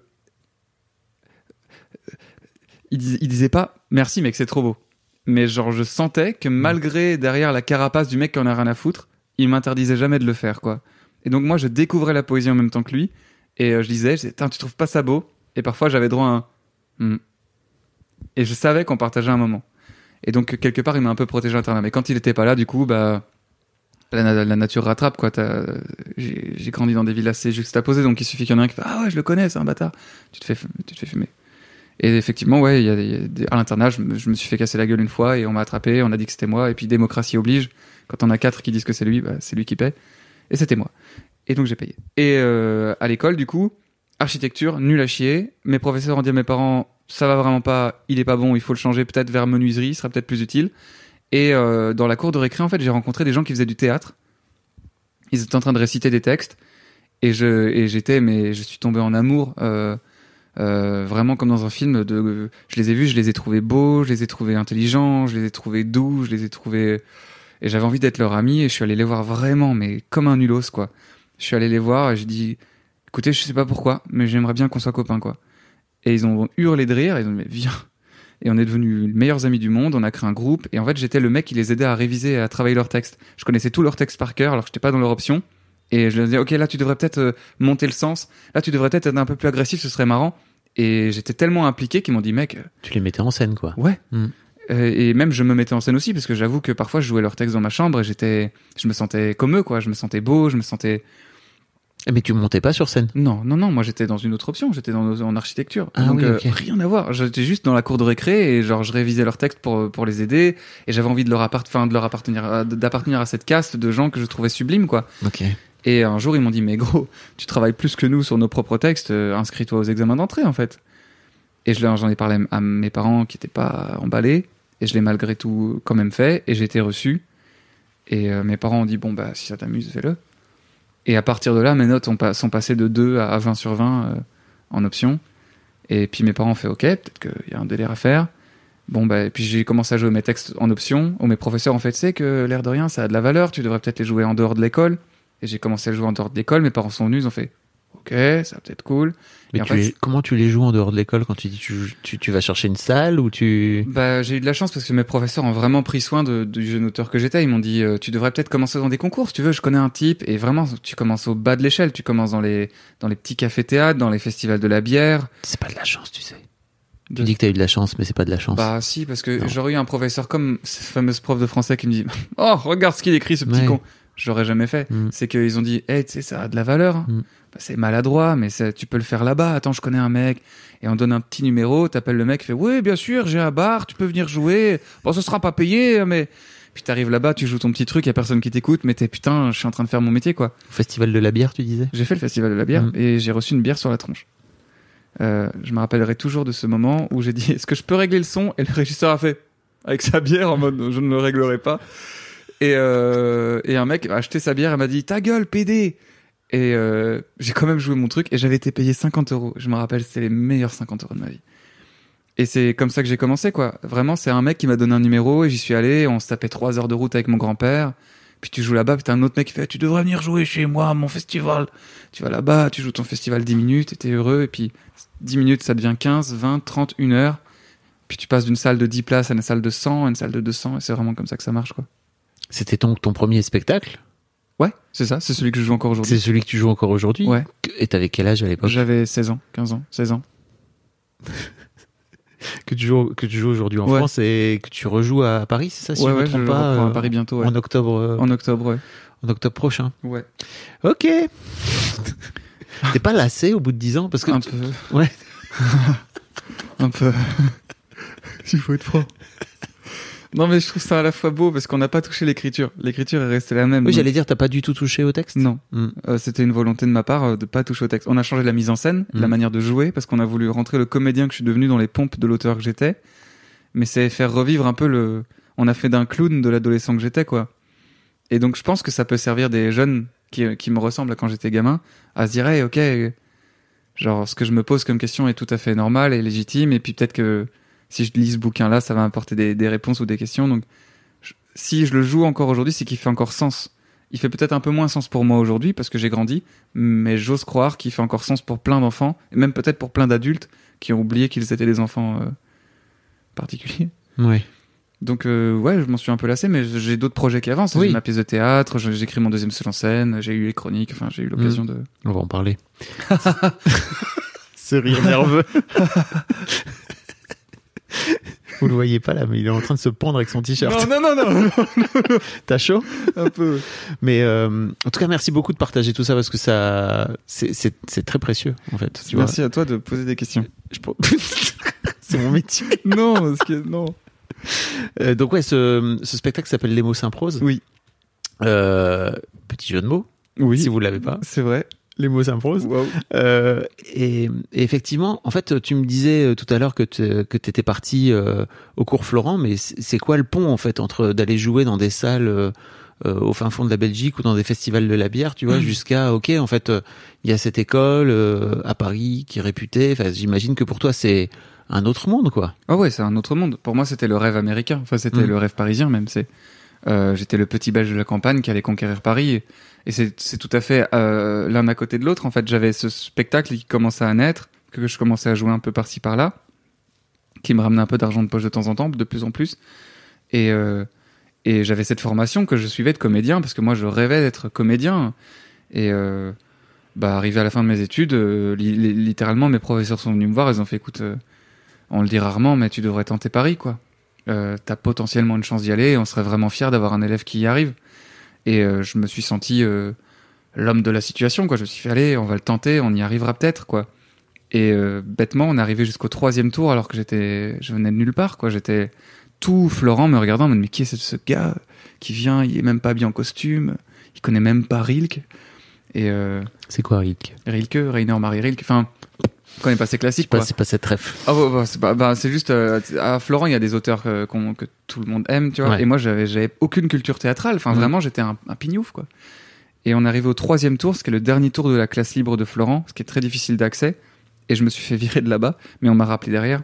Il, dis- il disait pas merci, mec, c'est trop beau. Mais genre, je sentais que malgré derrière la carapace du mec qui en a rien à foutre, il m'interdisait jamais de le faire, quoi. Et donc, moi, je découvrais la poésie en même temps que lui. Et euh, je disais, je disais, tu trouves pas ça beau? Et parfois, j'avais droit à un Hmm. Et je savais qu'on partageait un moment. Et donc, quelque part, il m'a un peu protégé l'internat. Mais quand il était pas là, du coup, bah, la, na- la nature rattrape, quoi. J'ai grandi dans des villes assez juxtaposées, donc il suffit qu'il y en ait un qui fait Ah ouais, je le connais, c'est un bâtard. Tu te fais, tu te fais fumer. Et effectivement, ouais, y a, des- à l'internat, je, me- suis fait casser la gueule une fois et on m'a attrapé, on a dit que c'était moi. Et puis, démocratie oblige. Quand on a quatre qui disent que c'est lui, bah, c'est lui qui paie. Et c'était moi. Et donc, j'ai payé. Et euh, à l'école, du coup, architecture, nul à chier. Mes professeurs ont dit à mes parents, ça va vraiment pas, il est pas bon, il faut le changer peut-être vers menuiserie, il sera peut-être plus utile. Et euh, dans la cour de récré, en fait, j'ai rencontré des gens qui faisaient du théâtre. Ils étaient en train de réciter des textes. Et j'étais, mais je suis tombé en amour, euh, euh, vraiment comme dans un film. Je les ai vus, je les ai trouvés beaux, je les ai trouvés intelligents, je les ai trouvés doux, je les ai trouvés. Et j'avais envie d'être leur ami et je suis allé les voir vraiment, mais comme un nulos, quoi. Je suis allé les voir et j'ai dit, écoutez, je sais pas pourquoi, mais j'aimerais bien qu'on soit copains, quoi. Et ils ont hurlé de rire, ils ont dit, mais viens, Et on est devenus les meilleurs amis du monde. On a créé un groupe. Et en fait, j'étais le mec qui les aidait à réviser et à travailler leurs textes. Je connaissais tous leurs textes par cœur, alors j'étais pas dans leur option. Et je leur disais, ok, là, tu devrais peut-être euh, monter le sens. Là, tu devrais peut-être être un peu plus agressif, ce serait marrant. Et j'étais tellement impliqué qu'ils m'ont dit, mec, euh, Tu les mettais en scène, quoi. ouais. Mm. Euh, et même je me mettais en scène aussi parce que j'avoue que parfois je jouais leurs textes dans ma chambre et j'étais, je me sentais comme eux, quoi. Je me sentais beau, je me sentais. Mais tu montais pas sur scène? Non, non, non. Moi, j'étais dans une autre option. J'étais dans en architecture. Ah Donc oui, euh, rien à voir. J'étais juste dans la cour de récré et genre je révisais leurs textes pour pour les aider et j'avais envie de leur appart, enfin de leur appartenir, d'appartenir à cette caste de gens que je trouvais sublimes, quoi. Ok. Et un jour, ils m'ont dit, mais gros, tu travailles plus que nous sur nos propres textes, euh, inscris-toi aux examens d'entrée, en fait. Et je j'en ai parlé à mes parents qui n'étaient pas emballés, et je l'ai malgré tout quand même fait, et j'ai été reçu. Et euh, mes parents ont dit, bon, bah, si ça t'amuse, fais-le. Et à partir de là, mes notes ont sont passées de 2 à 20 sur 20 euh, en option. Et puis mes parents ont fait, ok, peut-être qu'il y a un délire à faire. Bon, bah, et puis j'ai commencé à jouer mes textes en option, où mes professeurs ont fait, sais que l'air de rien, ça a de la valeur, tu devrais peut-être les jouer en dehors de l'école. Et j'ai commencé à jouer en dehors de l'école, mes parents sont venus, ils ont fait, ok, ça va peut-être cool. Mais Et en tu fait, les- comment tu les joues en dehors de l'école quand tu dis tu, tu, tu vas chercher une salle ou tu. Bah, j'ai eu de la chance parce que mes professeurs ont vraiment pris soin de, du jeune auteur que j'étais. Ils m'ont dit, euh, tu devrais peut-être commencer dans des concours, si tu veux. Je connais un type et vraiment, tu commences au bas de l'échelle. Tu commences dans les, dans les petits cafés-théâtres, dans les festivals de la bière. C'est pas de la chance, tu sais. De- Tu dis que t'as eu de la chance, mais c'est pas de la chance. Bah, si, parce que j'aurais eu un professeur comme cette fameuse prof de français qui me dit, oh, regarde ce qu'il écrit, ce petit Ouais. con. J'aurais jamais fait. Mm. C'est qu'ils ont dit, hey, tu sais, ça a de la valeur. hein. Mm. Bah, c'est maladroit, mais ça- tu peux le faire là-bas. Attends, je connais un mec. Et on donne un petit numéro, t'appelles le mec, il fait, oui, bien sûr, j'ai un bar, tu peux venir jouer. Bon, ce sera pas payé, mais. Puis t'arrives là-bas, tu joues ton petit truc, y a personne qui t'écoute, mais t'es putain, je suis en train de faire mon métier, quoi. Festival de la bière, tu disais? J'ai fait le festival de la bière Mm. et j'ai reçu une bière sur la tronche. Euh, je me rappellerai toujours de ce moment où j'ai dit est-ce que je peux régler le son? Et le régisseur a fait avec sa bière en mode je ne le réglerai pas et, euh, et un mec a acheté sa bière et m'a dit ta gueule PD et euh, j'ai quand même joué mon truc et j'avais été payé 50 euros. Je me rappelle c'était les meilleurs 50 euros de ma vie. Et c'est comme ça que j'ai commencé quoi. Vraiment c'est un mec qui m'a donné un numéro et j'y suis allé. On se tapait trois heures de route avec mon grand-père. Puis tu joues là-bas puis t'as un autre mec qui fait tu devrais venir jouer chez moi à mon festival. Tu vas là-bas, tu joues ton festival 10 minutes, et t'es heureux, et puis 10 minutes, ça devient 15, 20, 30, 1 heure. Puis tu passes d'une salle de 10 places à une salle de 100, à une salle de 200, et c'est vraiment comme ça que ça marche, quoi. C'était ton, ton premier spectacle? Ouais, c'est ça, c'est celui que je joue encore C'est aujourd'hui. celui que tu joues encore aujourd'hui? Ouais. Et t'avais quel âge à l'époque? J'avais 16 ans, 15 ans, 16 ans. que tu joues, que tu joues aujourd'hui en Ouais. France et que tu rejoues à Paris, c'est ça si ouais, je me ouais, je trompe pas à euh, Paris bientôt, ouais. En octobre, euh, En octobre, ouais. en octobre prochain. Ouais. Ok. T'es pas lassé au bout de 10 ans? Parce que Un tu- peu. Ouais. un peu. Il faut être franc. Non, mais je trouve ça à la fois beau parce qu'on n'a pas touché l'écriture. L'écriture est restée la même. Oui, donc- j'allais dire, t'as pas du tout touché au texte Non. Hmm. Euh, C'était une volonté de ma part euh, de pas toucher au texte. On a changé la mise en scène, la Mm. manière de jouer, parce qu'on a voulu rentrer le comédien que je suis devenu dans les pompes de l'auteur que j'étais. Mais c'est faire revivre un peu le. On a fait d'un clown de l'adolescent que j'étais, quoi. Et donc je pense que ça peut servir des jeunes qui, qui me ressemblent à quand j'étais gamin à se dire, hey, ok, genre ce que je me pose comme question est tout à fait normal et légitime. Et puis peut-être que si je lis ce bouquin-là, ça va m'apporter des, des réponses ou des questions. Donc je- si je le joue encore aujourd'hui, c'est qu'il fait encore sens. Il fait peut-être un peu moins sens pour moi aujourd'hui parce que j'ai grandi, mais j'ose croire qu'il fait encore sens pour plein d'enfants, et même peut-être pour plein d'adultes qui ont oublié qu'ils étaient des enfants euh, particuliers. Ouais. Donc euh, ouais, je m'en suis un peu lassé, mais j'ai d'autres projets qui avancent. Oui. J'ai ma pièce de théâtre, j'écris mon deuxième seul en scène, j'ai eu les chroniques, enfin j'ai eu l'occasion de... On va en parler. Ce rire nerveux. Vous le voyez pas là, mais il est en train de se pendre avec son t-shirt. non, non, non, T'as chaud? Un peu. Mais euh, en tout cas, merci beaucoup de partager tout ça parce que ça, c'est- très précieux en fait. Tu vois. Merci à toi de poser des questions. Je c'est mon métier. non, parce que non. Euh, donc ouais, ce, ce spectacle s'appelle Les mots s'improsent. Oui. Euh, petit jeu de mots, Oui, si vous l'avez pas. c'est vrai. Les mots s'improsent. Waouh. Euh, et, et effectivement, en fait, tu me disais euh, tout à l'heure que tu que étais parti euh, au cours Florent, mais c'est quoi le pont en fait entre d'aller jouer dans des salles euh, euh, au fin fond de la Belgique ou dans des festivals de la bière, tu vois, Mm. jusqu'à ok, en fait, euh, il y a cette école euh, à Paris qui est réputée. Enfin, j'imagine que pour toi c'est un autre monde, quoi. Ah ouais, c'est un autre monde. Pour moi, c'était le rêve américain. Enfin, c'était Mm. le rêve parisien même. C'est, euh, j'étais le petit belge de la campagne qui allait conquérir Paris. Et c'est, c'est tout à fait euh, l'un à côté de l'autre. En fait, j'avais ce spectacle qui commençait à naître, que je commençais à jouer un peu par-ci par-là, qui me ramenait un peu d'argent de poche de temps en temps, de plus en plus. Et, euh, et j'avais cette formation que je suivais de comédien, parce que moi, je rêvais d'être comédien. Et euh, bah, arrivé à la fin de mes études, li- li- littéralement, mes professeurs sont venus me voir, ils ont fait, écoute, on le dit rarement, mais tu devrais tenter Paris, quoi. T'as potentiellement une chance d'y aller, et on serait vraiment fier d'avoir un élève qui y arrive. Et euh, je me suis senti euh, l'homme de la situation, quoi. Je me suis fait, allez, on va le tenter, on y arrivera peut-être, quoi. Et euh, bêtement, on est arrivé jusqu'au troisième tour alors que j'étais, je venais de nulle part, quoi. J'étais tout Florent me regardant, mode, mais qui est ce, ce gars qui vient, il est même pas bien en costume, il connaît même pas Rilke. Et C'est quoi, Rick Rilke, Rainer Marie Rilke, enfin, on connaît pas ces classiques, quoi. C'est pas cette ref. Ah, bah, bah, c'est pas- bah, c'est juste euh, à Florent, il y a des auteurs que, qu'on- que tout le monde aime, tu vois. Ouais. Et moi, j'avais, j'avais aucune culture théâtrale. Enfin, Mhm. vraiment, j'étais un, un pignouf, quoi. Et on est arrivé au troisième tour, ce qui est le dernier tour de la classe libre de Florent, ce qui est très difficile d'accès. Et je me suis fait virer de là-bas, mais on m'a rappelé derrière.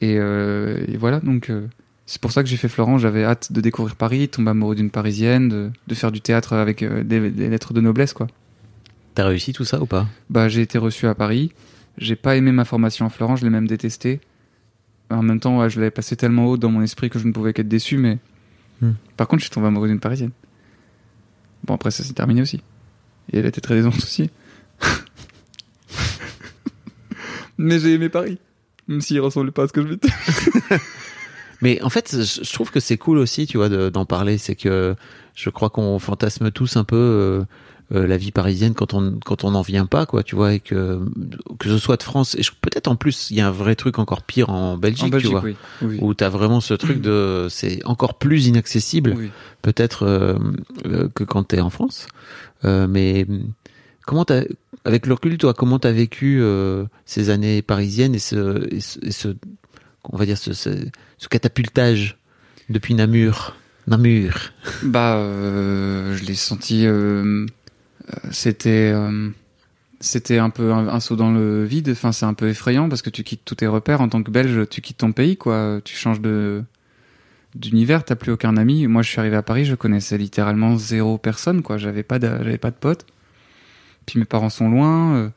Et, euh, et voilà, donc euh, c'est pour ça que j'ai fait Florent. J'avais hâte de découvrir Paris, tomber amoureux d'une Parisienne, de, de faire du théâtre avec euh, des, des lettres de noblesse, quoi. T'as réussi tout ça ou pas? Bah, j'ai été reçu à Paris. J'ai pas aimé ma formation à Florent, je l'ai même détesté. En même temps, ouais, je l'avais passé tellement haut dans mon esprit que je ne pouvais qu'être déçu, mais. Hmm. Par contre, je suis tombé amoureux d'une parisienne. Bon, après, ça s'est terminé aussi. Et elle était très décevante aussi. mais j'ai aimé Paris. Même s'il ressemblait pas à ce que je m'étais. Mais en fait, je trouve que c'est cool aussi, tu vois, de- d'en parler. C'est que je crois qu'on fantasme tous un peu euh, la vie parisienne quand on quand on n'en vient pas, quoi, tu vois, et que que ce soit de France. Et peut-être en plus, il y a un vrai truc encore pire en Belgique, En Belgique, tu vois, oui. Oui. où t'as vraiment ce truc de, c'est encore plus inaccessible, Oui. peut-être euh, euh, que quand t'es en France. Euh, mais comment t'as, avec le recul, toi, comment t'as vécu ces années parisiennes et ce, et ce, et ce- on va dire ce, ce, ce catapultage depuis Namur, Namur. Bah, euh, je l'ai senti. euh, c'était, euh, c'était un peu un, saut dans le vide. Enfin, c'est un peu effrayant parce que tu quittes tous tes repères en tant que Belge. Tu quittes ton pays, quoi. Tu changes de d'univers. T'as plus aucun ami. Moi, je suis arrivé à Paris. Je connaissais littéralement zéro personne, quoi. J'avais pas, de- j'avais pas de potes. Puis mes parents sont loin. euh,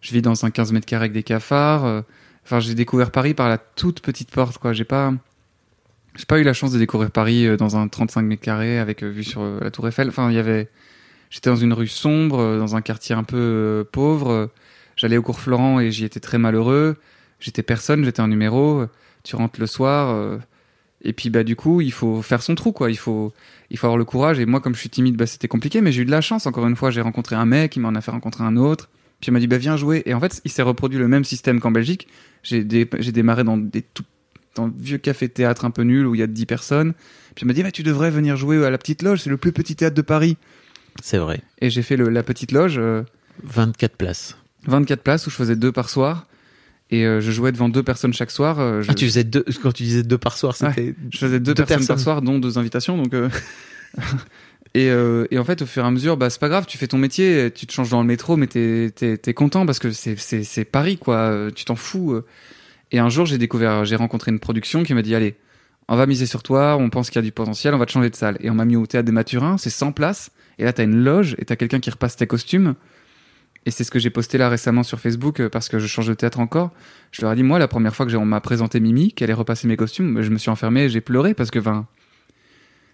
je vis dans un 15 mètres carrés avec des cafards. euh, j'ai découvert Paris par la toute petite porte, quoi. J'ai pas. J'ai pas eu la chance de découvrir Paris euh, dans un 35 mètres carrés avec euh, vue sur euh, la Tour Eiffel. Enfin, il y avait. J'étais dans une rue sombre, euh, dans un quartier un peu euh, pauvre. J'allais au cours Florent et j'y étais très malheureux. J'étais personne, j'étais un numéro. Tu rentres le soir. euh, et puis, bah, du coup, il faut faire son trou, quoi. Il faut, il faut avoir le courage. Et moi, comme je suis timide, bah, c'était compliqué. Mais j'ai eu de la chance. Encore une fois, j'ai rencontré un mec, il m'en a fait rencontrer un autre. Puis il m'a dit, bah, viens jouer. Et en fait, il s'est reproduit le même système qu'en Belgique. J'ai dé- démarré dans des tout dans vieux café théâtre un peu nul où il y a 10 personnes. Puis il m'a dit, bah, tu devrais venir jouer à la petite loge, c'est le plus petit théâtre de Paris. C'est vrai. Et j'ai fait le- la petite loge, euh, 24 places. 24 places où je faisais deux par soir. Et euh, je jouais devant deux personnes chaque soir. euh, je, Ah, tu faisais deux, quand tu disais deux par soir, c'était. je faisais deux, deux personnes, par soir, dont deux invitations. Donc, euh, et, euh, et en fait, au fur et à mesure, bah, c'est pas grave, tu fais ton métier, tu te changes dans le métro, mais t'es es, es content parce que c'est- c'est c'est Paris, quoi. euh, Tu t'en fous. euh. Et un jour, j'ai découvert, j'ai rencontré une production qui m'a dit Allez, on va miser sur toi, on pense qu'il y a du potentiel, on va te changer de salle. Et on m'a mis au théâtre des Mathurins, c'est 100 places. Et là, t'as une loge et t'as quelqu'un qui repasse tes costumes. Et c'est ce que j'ai posté là récemment sur Facebook euh, parce que je change de théâtre encore. Je leur ai dit, moi, la première fois que on m'a présenté Mimi, qu'elle allait repasser mes costumes, je me suis enfermé et j'ai pleuré parce que, ben,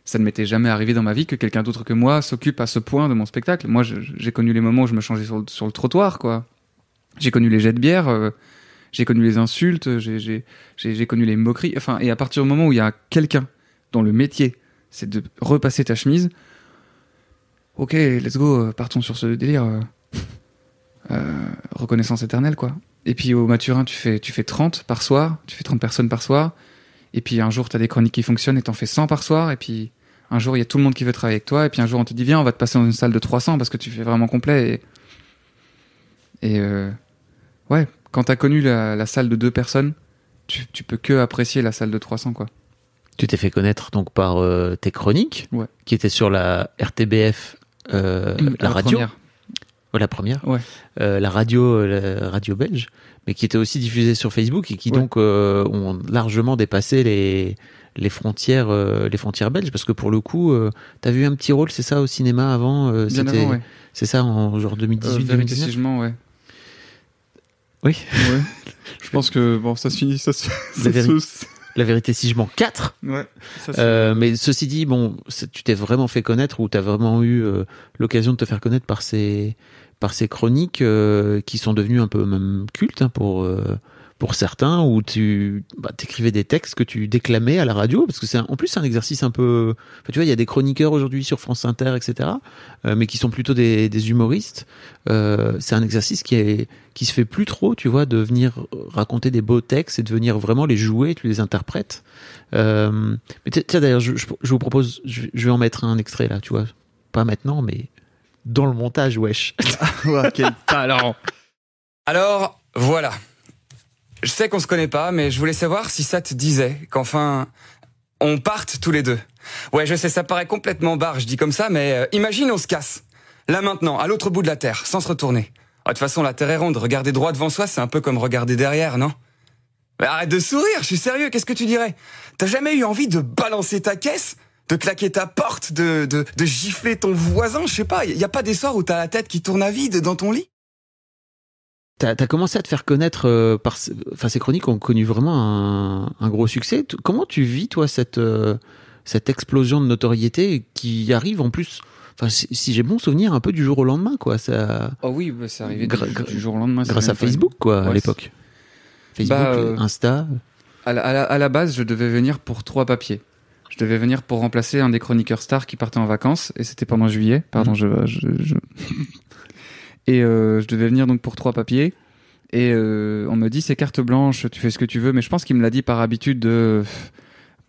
ça ne m'était jamais arrivé dans ma vie que quelqu'un d'autre que moi s'occupe à ce point de mon spectacle. Moi, j'ai connu les moments où je me changeais sur le, trottoir, quoi. J'ai connu les jets de bière, euh, j'ai connu les insultes, j'ai connu les moqueries. Enfin, et à partir du moment où il y a quelqu'un dont le métier, c'est de repasser ta chemise, ok, let's go, euh, partons sur ce délire. euh, euh, reconnaissance éternelle, quoi. Et puis au Maturin, tu fais, tu fais 30 par soir, tu fais 30 personnes par soir. Et puis un jour, tu as des chroniques qui fonctionnent et t'en fais 100 par soir. Et puis un jour, il y a tout le monde qui veut travailler avec toi. Et puis un jour, on te dit, viens, on va te passer dans une salle de 300 parce que tu fais vraiment complet. Et, et euh, ouais, quand t'as connu la, la salle de deux personnes, tu, tu peux que apprécier la salle de 300, quoi. Tu t'es fait connaître donc par euh, tes chroniques, Ouais. qui étaient sur la RTBF, euh, la, radio, première. Oh, la première, Ouais. Euh, la radio, la radio belge, mais qui était aussi diffusée sur Facebook et qui Ouais. donc euh, ont largement dépassé les les frontières euh, les frontières belges parce que pour le coup euh, t'as vu un petit rôle c'est ça au cinéma avant c'était ouais. c'est ça en genre Euh, 2018 vérité 2019 si je mens, ouais. Oui. Je pense que bon, ça se finit, ça se. ça La vérité, si je mens 4 Ouais. Ça se- Euh, mais ceci dit, bon, tu t'es vraiment fait connaître ou tu as vraiment eu euh, l'occasion de te faire connaître par ces, par ces chroniques euh, qui sont devenues un peu même cultes hein, pour, pour certains, où tu bah, écrivais des textes que tu déclamais à la radio, parce que c'est en plus c'est un exercice un peu... enfin, tu vois, il y a des chroniqueurs aujourd'hui sur France Inter, etc., euh, mais qui sont plutôt des, des humoristes. Euh, c'est un exercice qui, est, qui se fait plus trop, tu vois, de venir raconter des beaux textes et de venir vraiment les jouer, tu les interprètes. Euh, mais tiens, d'ailleurs, je, je- je vous propose, je, je vais en mettre un extrait là, tu vois. Pas maintenant, mais dans le montage, wesh. Ouah, quel talent. Alors, voilà. Je sais qu'on se connaît pas, mais je voulais savoir si ça te disait qu'enfin, on parte tous les deux. Ouais, je sais, ça paraît complètement barre, je dis comme ça, mais euh, imagine on se casse. Là maintenant, à l'autre bout de la Terre, sans se retourner. Ah, De toute façon, la Terre est ronde, regarder droit devant soi, c'est un peu comme regarder derrière, non? Mais arrête de sourire, je suis sérieux, qu'est-ce que tu dirais? T'as jamais eu envie de balancer ta caisse de claquer ta porte, de, de, de gifler ton voisin, je sais pas, y a pas des soirs où t'as la tête qui tourne à vide dans ton lit? T'as as commencé à te faire connaître euh, par, enfin, ces chroniques ont connu vraiment un, un gros succès. T- Comment tu vis toi cette euh, cette explosion de notoriété qui arrive en plus, enfin, si, si j'ai bon souvenir, un peu du jour au lendemain, quoi. Ça, Oh oui, bah, c'est arrivé Gra- du, jour au lendemain. grâce à Facebook, quoi, à l'époque. Facebook, Bah, euh, Insta. À la, à la- à la base, je devais venir pour trois papiers. Je devais venir pour remplacer un des chroniqueurs stars qui partait en vacances, et c'était pendant juillet. Pardon, je, je, je- Et euh, je devais venir donc pour trois papiers. Et euh, on me dit c'est carte blanche, tu fais ce que tu veux. Mais je pense qu'il me l'a dit par habitude de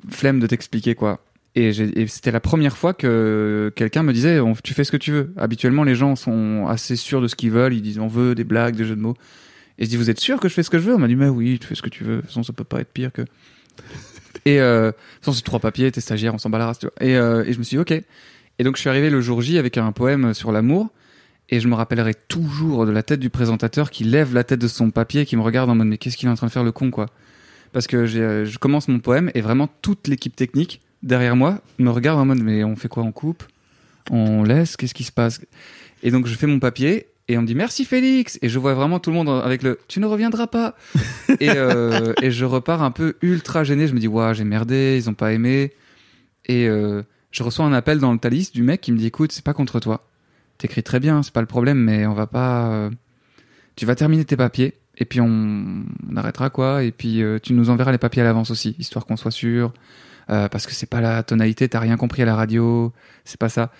flemme de t'expliquer quoi. Et, c'était la première fois que quelqu'un me disait tu fais ce que tu veux. Habituellement, les gens sont assez sûrs de ce qu'ils veulent. Ils disent on veut des blagues, des jeux de mots. Et je dis vous êtes sûr que je fais ce que je veux? On m'a dit mais oui, tu fais ce que tu veux. De toute façon, ça peut pas être pire que. Et euh, de toute façon, c'est trois papiers, t'es stagiaire, on s'en bat la race. Et, euh, et je me suis dit, ok. Et donc, je suis arrivé le jour J avec un poème sur l'amour. Et je me rappellerai toujours de la tête du présentateur qui lève la tête de son papier, qui me regarde en mode, mais qu'est-ce qu'il est en train de faire le con, quoi. Parce que euh, je commence mon poème et vraiment toute l'équipe technique derrière moi me regarde en mode, mais on fait quoi On coupe? On laisse? Qu'est-ce qui se passe? Et donc, je fais mon papier et on me dit merci Félix! Et je vois vraiment tout le monde avec le tu ne reviendras pas et, euh, et je repars un peu ultra gêné. Je me dis waouh j'ai merdé ils ont pas aimé. Et euh, je reçois un appel dans le Thalys du mec qui me dit écoute c'est pas contre toi t'écris très bien c'est pas le problème mais on va pas euh, tu vas terminer tes papiers et puis on, on arrêtera quoi et puis euh, tu nous enverras les papiers à l'avance aussi histoire qu'on soit sûr euh, parce que c'est pas la tonalité t'as rien compris à la radio c'est pas ça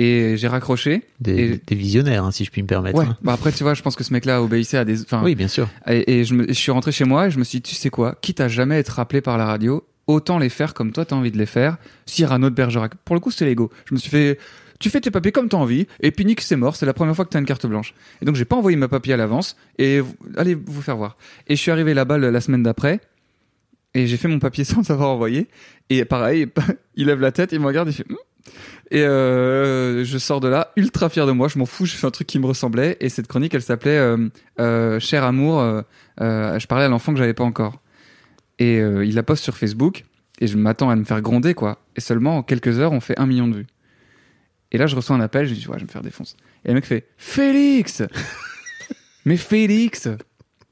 et j'ai raccroché Des, et- des visionnaires, hein, si je puis me permettre. Ouais. hein. Bah après, tu vois, je pense que ce mec-là obéissait à des. Enfin, Oui, bien sûr. Et, et je, me, je suis rentré chez moi et je me suis dit, tu sais quoi, quitte à jamais être rappelé par la radio, autant les faire comme toi t'as envie de les faire. Cyrano de Bergerac. Pour le coup, c'était l'ego. Je me suis fait. Tu fais tes papiers comme t'as envie, et puis nique, c'est mort, c'est la première fois que t'as une carte blanche. Et donc j'ai pas envoyé ma papier à l'avance, et allez vous faire voir. Et je suis arrivé là-bas la semaine d'après, et j'ai fait mon papier sans avoir envoyé, et pareil, il lève la tête, il me regarde, il fait... Hmm et euh, je sors de là ultra fier de moi, je m'en fous, j'ai fait un truc qui me ressemblait. Et cette chronique, elle s'appelait euh, euh, Cher amour. je parlais à l'enfant que j'avais pas encore. Et il la poste sur Facebook. Et je m'attends à me faire gronder, quoi. Et seulement en quelques heures, on fait un million de vues. Et là, je reçois un appel, je dis, ouais, je vais me faire défoncer. Et le mec fait, Félix Mais Félix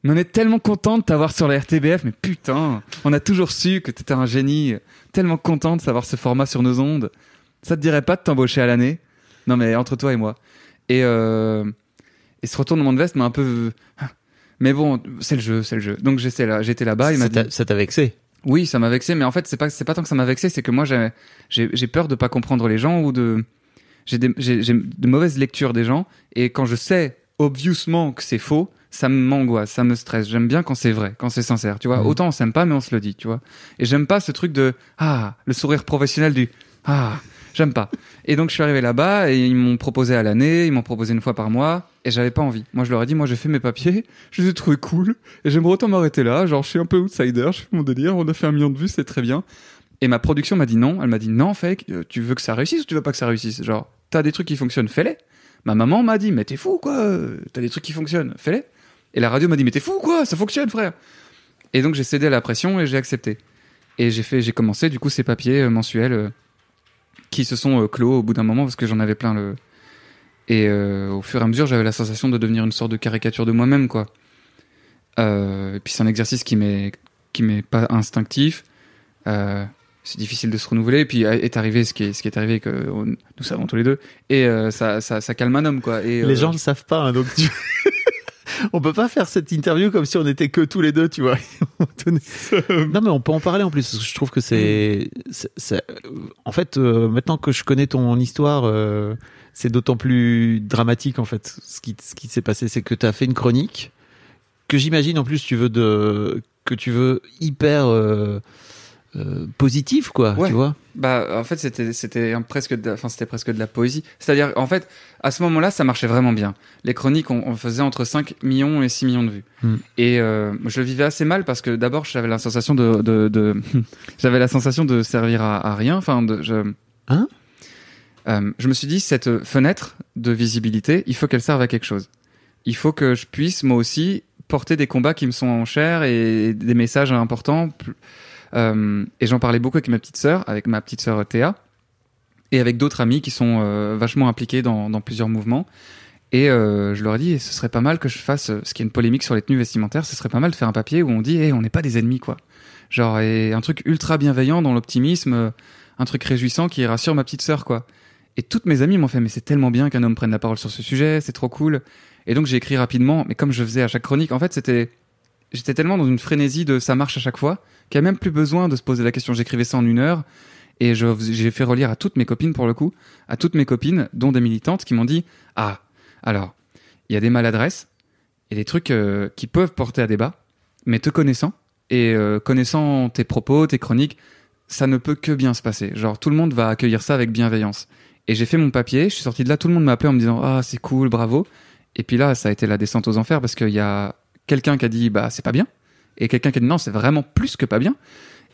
mais on est tellement content de t'avoir sur la RTBF, mais putain, on a toujours su que t'étais un génie. Tellement content de savoir ce format sur nos ondes. Ça te dirait pas de t'embaucher à l'année? Non, mais entre toi et moi. Et, euh, et ce retournement de veste m'a un peu. Mais bon, c'est le jeu, c'est le jeu. Donc j'étais là, j'étais là-bas. Il m'a ça dit. t'a- ça t'a vexé? Oui, ça m'a vexé, mais en fait, c'est pas, c'est pas tant que ça m'a vexé, c'est que moi, j'ai, j'ai, j'ai peur de pas comprendre les gens ou de, j'ai, des- j'ai, j'ai de mauvaises lectures des gens, et quand je sais obviously que c'est faux, ça m'angoisse, ça me stresse. J'aime bien quand c'est vrai, quand c'est sincère, tu vois. Mhm. Autant on s'aime pas, mais on se le dit, tu vois. Et j'aime pas ce truc de, ah, le sourire professionnel du, ah, j'aime pas. Et donc, je suis arrivé là-bas, et ils m'ont proposé à l'année, ils m'ont proposé une fois par mois, et j'avais pas envie. Moi, je leur ai dit, moi, j'ai fait mes papiers, je les ai trouvés cool, et j'aimerais autant m'arrêter là. Genre, je suis un peu outsider, je fais mon délire, on a fait un million de vues, c'est très bien. Et ma production m'a dit non. Elle m'a dit non, fake, euh, tu veux que ça réussisse ou tu veux pas que ça réussisse? Genre, t'as des trucs qui fonctionnent, fais-les. Ma maman m'a dit, mais t'es fou quoi T'as des trucs qui fonctionnent, fais-les. Et la radio m'a dit, mais t'es fou quoi Ça fonctionne, frère. Et donc j'ai cédé à la pression et j'ai accepté. Et j'ai fait, j'ai commencé du coup ces papiers euh, mensuels euh, qui se sont euh, clos au bout d'un moment parce que j'en avais plein le. Et au fur et à mesure, j'avais la sensation de devenir une sorte de caricature de moi-même, quoi. Et puis c'est un exercice qui m'est qui m'est pas instinctif. C'est difficile de se renouveler. Et puis euh, est arrivé ce qui est, ce qui est arrivé que on- nous savons tous les deux. Et euh, ça, ça, ça calme un homme quoi. Et, Les euh, gens ne savent pas, hein, donc tu... on peut pas faire cette interview comme si on était que tous les deux, tu vois. non, mais on peut en parler en plus. parce que Je trouve que c'est, en fait, euh, maintenant que je connais ton histoire, euh, c'est d'autant plus dramatique en fait. Ce qui, ce qui s'est passé, c'est que tu as fait une chronique que j'imagine en plus tu veux de, que tu veux hyper euh, positif, quoi. Ouais. Tu vois. Bah, en fait, c'était presque, de, enfin, c'était presque de la poésie. C'est-à-dire, en fait, à ce moment-là, ça marchait vraiment bien. Les chroniques, on, on faisait entre 5 millions et 6 millions de vues. Hmm. Et euh, je le vivais assez mal parce que d'abord, j'avais la sensation de, de, de- j'avais la sensation de servir à, à rien. Enfin, de, je, Hein? Euh, je me suis dit, cette fenêtre de visibilité, il faut qu'elle serve à quelque chose. Il faut que je puisse, moi aussi, porter des combats qui me sont chers et des messages importants. Plus- et j'en parlais beaucoup avec ma petite sœur, avec ma petite sœur Théa, et avec d'autres amis qui sont euh, vachement impliqués dans, plusieurs mouvements. Et euh, je leur ai dit, ce serait pas mal que je fasse, euh, ce qui est une polémique sur les tenues vestimentaires, ce serait pas mal de faire un papier où on dit, hey, on n'est pas des ennemis, quoi. Genre, et un truc ultra bienveillant dans l'optimisme, euh, un truc réjouissant qui rassure ma petite sœur, quoi. Et toutes mes amies m'ont fait, mais c'est tellement bien qu'un homme prenne la parole sur ce sujet, c'est trop cool. Et donc j'ai écrit rapidement, mais comme je faisais à chaque chronique, en fait, j'étais tellement dans une frénésie de ça marche à chaque fois, qu'il n'y a même plus besoin de se poser la question. J'écrivais ça en une heure, et j'ai fait relire à toutes mes copines pour le coup, à toutes mes copines, dont des militantes, qui m'ont dit, ah, alors, il y a des maladresses, et des trucs euh, qui peuvent porter à débat, mais te connaissant, et euh, connaissant tes propos, tes chroniques, ça ne peut que bien se passer. Genre, tout le monde va accueillir ça avec bienveillance. Et j'ai fait mon papier, je suis sorti de là, tout le monde m'a appelé en me disant Ah, c'est cool, bravo. Et puis là, ça a été la descente aux enfers parce qu'il y a quelqu'un qui a dit Bah, c'est pas bien. Et quelqu'un qui a dit Non, c'est vraiment plus que pas bien.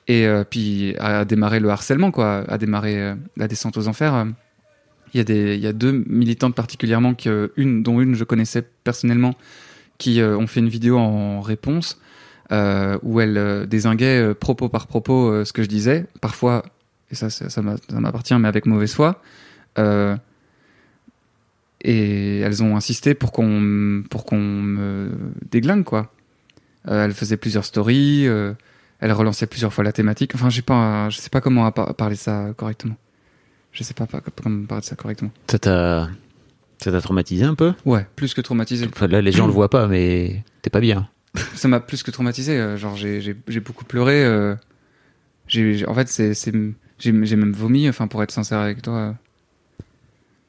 Et euh, puis a démarré le harcèlement, quoi, a démarré euh, la descente aux enfers. Euh, Il y, a y a deux militantes particulièrement, qui, une, dont une je connaissais personnellement, qui euh, ont fait une vidéo en réponse où elles désinguaient propos par propos ce que je disais. Parfois, et ça, ça, ça m'a- ça m'appartient, mais avec mauvaise foi. Et elles ont insisté pour qu'on pour qu'on me déglingue quoi. Euh, elles faisaient plusieurs stories, euh, elles relançaient plusieurs fois la thématique. Enfin, j'ai pas, je sais pas comment par- parler ça correctement. Je sais pas, pas comment parler ça correctement. Ça t'a, ça t'a traumatisé un peu? Ouais, plus que traumatisé. Enfin, là, les gens le voient pas, mais t'es pas bien. ça m'a plus que traumatisé. euh, Genre, j'ai beaucoup pleuré. euh, j'ai en fait, j'ai même vomi. Enfin, pour être sincère avec toi.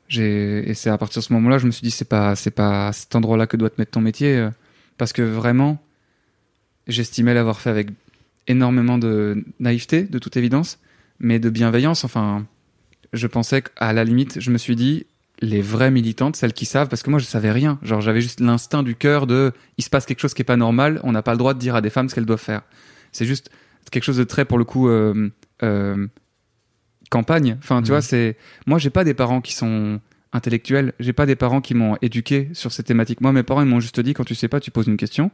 j'ai et c'est à partir de ce moment-là, je me suis dit c'est pas pas à cet endroit-là que doit te mettre ton métier, parce que vraiment, j'estimais l'avoir fait avec énormément de naïveté, de toute évidence, mais de bienveillance. Enfin, je pensais qu'à la limite, je me suis dit les vraies militantes, celles qui savent, parce que moi je savais rien. Genre j'avais juste l'instinct du cœur de, il se passe quelque chose qui est pas normal, on n'a pas le droit de dire à des femmes ce qu'elles doivent faire. C'est juste quelque chose de très pour le coup euh, euh, campagne. Enfin tu Mhm. vois, c'est moi j'ai pas des parents qui sont intellectuels, j'ai pas des parents qui m'ont éduqué sur ces thématiques. Moi mes parents ils m'ont juste dit quand tu sais pas tu poses une question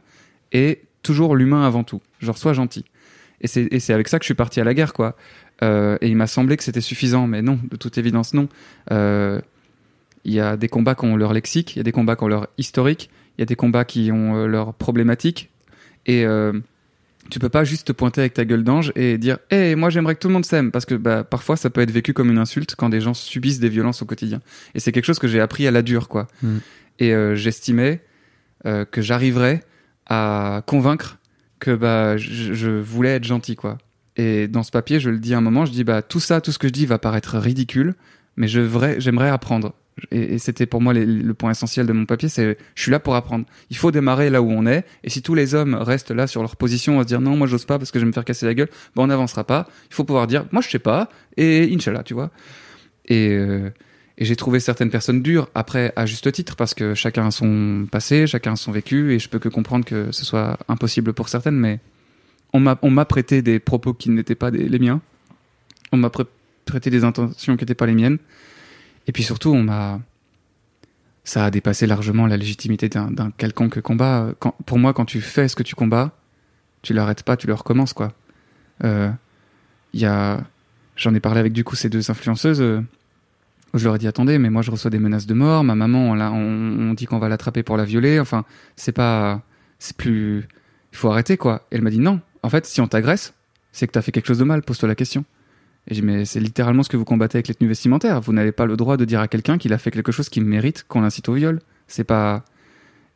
et toujours l'humain avant tout. Genre sois gentil. Et c'est avec ça que je suis parti à la guerre quoi. Euh, et il m'a semblé que c'était suffisant, mais non, de toute évidence non. Euh, il y a des combats qui ont leur lexique, il y a des combats qui ont leur historique, il y a des combats qui ont euh, leur problématique. Et euh, tu peux pas juste te pointer avec ta gueule d'ange et dire Hé, moi j'aimerais que tout le monde s'aime. Parce que bah, parfois ça peut être vécu comme une insulte quand des gens subissent des violences au quotidien. Et c'est quelque chose que j'ai appris à la dure, quoi. Mm. Et j'estimais que j'arriverais à convaincre que bah, je, voulais être gentil, quoi. Et dans ce papier, je le dis à un moment, je dis bah tout ça, tout ce que je dis va paraître ridicule, mais je j'aimerais apprendre. Et, c'était pour moi le point essentiel de mon papier, c'est je suis là pour apprendre. Il faut démarrer là où on est, et si tous les hommes restent là sur leur position à se dire non, moi j'ose pas parce que je vais me faire casser la gueule, bah on n'avancera pas. Il faut pouvoir dire moi je sais pas, et Inch'Allah, tu vois. Et, euh, et j'ai trouvé certaines personnes dures, après à juste titre, parce que chacun a son passé, chacun a son vécu, et je peux que comprendre que ce soit impossible pour certaines, mais on m'a prêté des propos qui n'étaient pas les miens. On m'a prêté des intentions qui n'étaient pas les miennes. Et puis surtout, on m'a. Ça a dépassé largement la légitimité d'un quelconque combat. Pour moi, quand tu fais ce que tu combats, tu l'arrêtes pas, tu le recommences, quoi. Euh, Il y a. J'en ai parlé avec du coup ces deux influenceuses. Je leur ai dit attendez, mais moi je reçois des menaces de mort. Ma maman, on dit qu'on va l'attraper pour la violer. Enfin, c'est pas. C'est plus. il faut arrêter quoi. Et elle m'a dit non. En fait, si on t'agresse, c'est que t'as fait quelque chose de mal. Pose-toi la question. Et j'ai dit mais c'est littéralement ce que vous combattez avec les tenues vestimentaires. Vous n'avez pas le droit de dire à quelqu'un qu'il a fait quelque chose qui mérite qu'on l'incite au viol. C'est pas.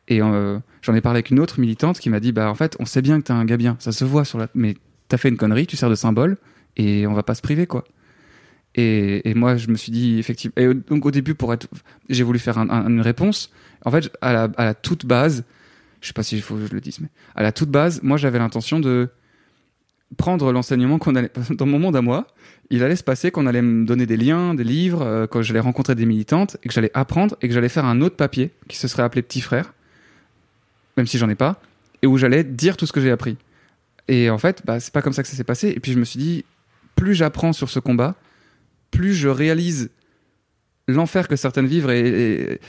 Et euh, j'en ai parlé avec une autre militante qui m'a dit bah en fait on sait bien que t'es un gars bien, ça se voit sur la. Mais t'as fait une connerie, tu sers de symbole et on va pas se priver quoi. Et, moi je me suis dit effectivement. Et donc au début pour être, j'ai voulu faire un- un- une réponse. En fait à la, à la toute base, je sais pas si il faut que je le dise, mais à la toute base, moi j'avais l'intention de prendre l'enseignement qu'on allait dans mon monde à moi. Il allait se passer qu'on allait me donner des liens, des livres, euh, quand j'allais rencontrer des militantes et que j'allais apprendre et que j'allais faire un autre papier qui se serait appelé Petit Frère, même si j'en ai pas, et où j'allais dire tout ce que j'ai appris. Et en fait, bah, c'est pas comme ça que ça s'est passé. Et puis je me suis dit, plus j'apprends sur ce combat, plus je réalise l'enfer que certaines vivent. Et,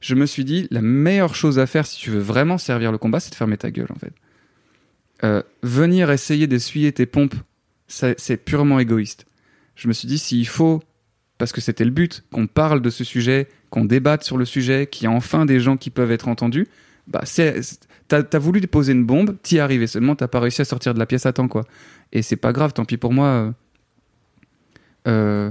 je me suis dit, la meilleure chose à faire si tu veux vraiment servir le combat, c'est de fermer ta gueule, en fait. Euh, venir essayer d'essuyer tes pompes, c'est purement égoïste. Je me suis dit, s'il faut, parce que c'était le but, qu'on parle de ce sujet, qu'on débatte sur le sujet, qu'il y a enfin des gens qui peuvent être entendus, bah c'est, t'as, t'as voulu déposer une bombe, t'y arrivé seulement, t'as pas réussi à sortir de la pièce à temps, quoi. Et c'est pas grave, tant pis pour moi. Euh,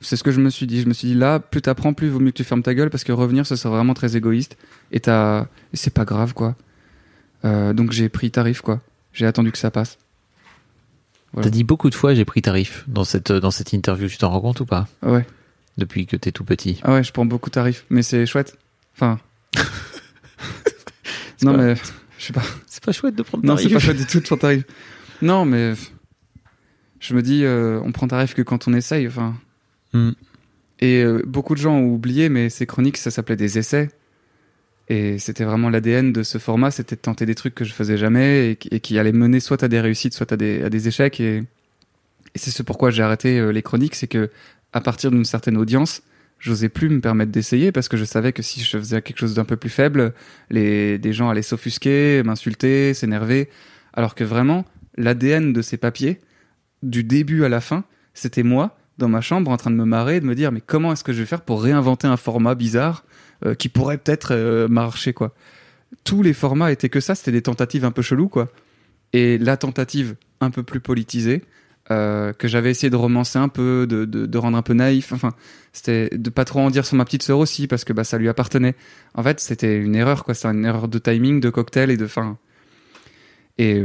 c'est ce que je me suis dit. Je me suis dit, là, plus t'apprends, plus il vaut mieux que tu fermes ta gueule, parce que revenir, ce serait vraiment très égoïste. Et, t'as... et c'est pas grave, quoi. Euh, donc j'ai pris tarif, quoi. J'ai attendu que ça passe. Voilà. T'as dit beaucoup de fois j'ai pris tarif dans cette, dans cette interview, tu t'en rends compte ou pas? Ouais. Depuis que t'es tout petit. Ah ouais, je prends beaucoup de tarifs, mais c'est chouette. Enfin. non, pas- mais je sais pas. C'est pas chouette de prendre Non, tarif. c'est pas chouette du tout de prendre tarif. Non, mais je me dis, euh, on prend tarif que quand on essaye. Enfin. Hmm. Et euh, beaucoup de gens ont oublié, mais ces chroniques, ça s'appelait des essais. Et c'était vraiment l'ADN de ce format, c'était de tenter des trucs que je faisais jamais et, qui- et qui allaient mener soit à des réussites, soit à des, à des échecs. Et, et c'est ce pourquoi j'ai arrêté euh, les chroniques, c'est que à partir d'une certaine audience, j'osais plus me permettre d'essayer parce que je savais que si je faisais quelque chose d'un peu plus faible, les, des gens allaient s'offusquer, m'insulter, s'énerver. Alors que vraiment, l'ADN de ces papiers, du début à la fin, c'était moi dans ma chambre en train de me marrer, de me dire mais comment est-ce que je vais faire pour réinventer un format bizarre euh, qui pourrait peut-être euh, marcher quoi. Tous les formats étaient que ça, c'était des tentatives un peu cheloues quoi. Et la tentative un peu plus politisée euh, que j'avais essayé de romancer un peu, de, de, rendre un peu naïf. Enfin, c'était de pas trop en dire sur ma petite sœur aussi parce que bah ça lui appartenait. En fait, c'était une erreur quoi. C'était une erreur de timing, de cocktail et de fin. Et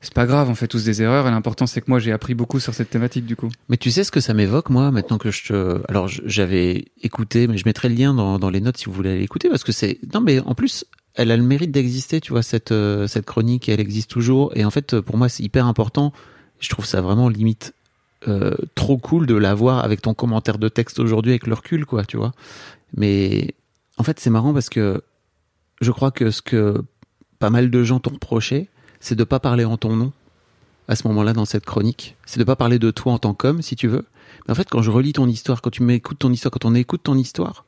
c'est pas grave, on fait tous des erreurs. Et l'important c'est que moi j'ai appris beaucoup sur cette thématique du coup. Mais tu sais ce que ça m'évoque, moi, maintenant que je te. Alors, j'avais écouté, mais je mettrai le lien dans, les notes si vous voulez aller écouter, parce que c'est. Non, mais en plus, elle a le mérite d'exister, tu vois, cette, euh, cette chronique, elle existe toujours. Et en fait, pour moi, c'est hyper important. Je trouve ça vraiment limite euh, trop cool de l'avoir avec ton commentaire de texte aujourd'hui, avec le recul, quoi, tu vois. Mais en fait, c'est marrant parce que je crois que ce que pas mal de gens t'ont reproché, c'est de pas parler en ton nom à ce moment-là dans cette chronique. C'est de pas parler de toi en tant qu'homme, si tu veux. Mais en fait, quand je relis ton histoire, quand tu m'écoutes ton histoire, quand on écoute ton histoire,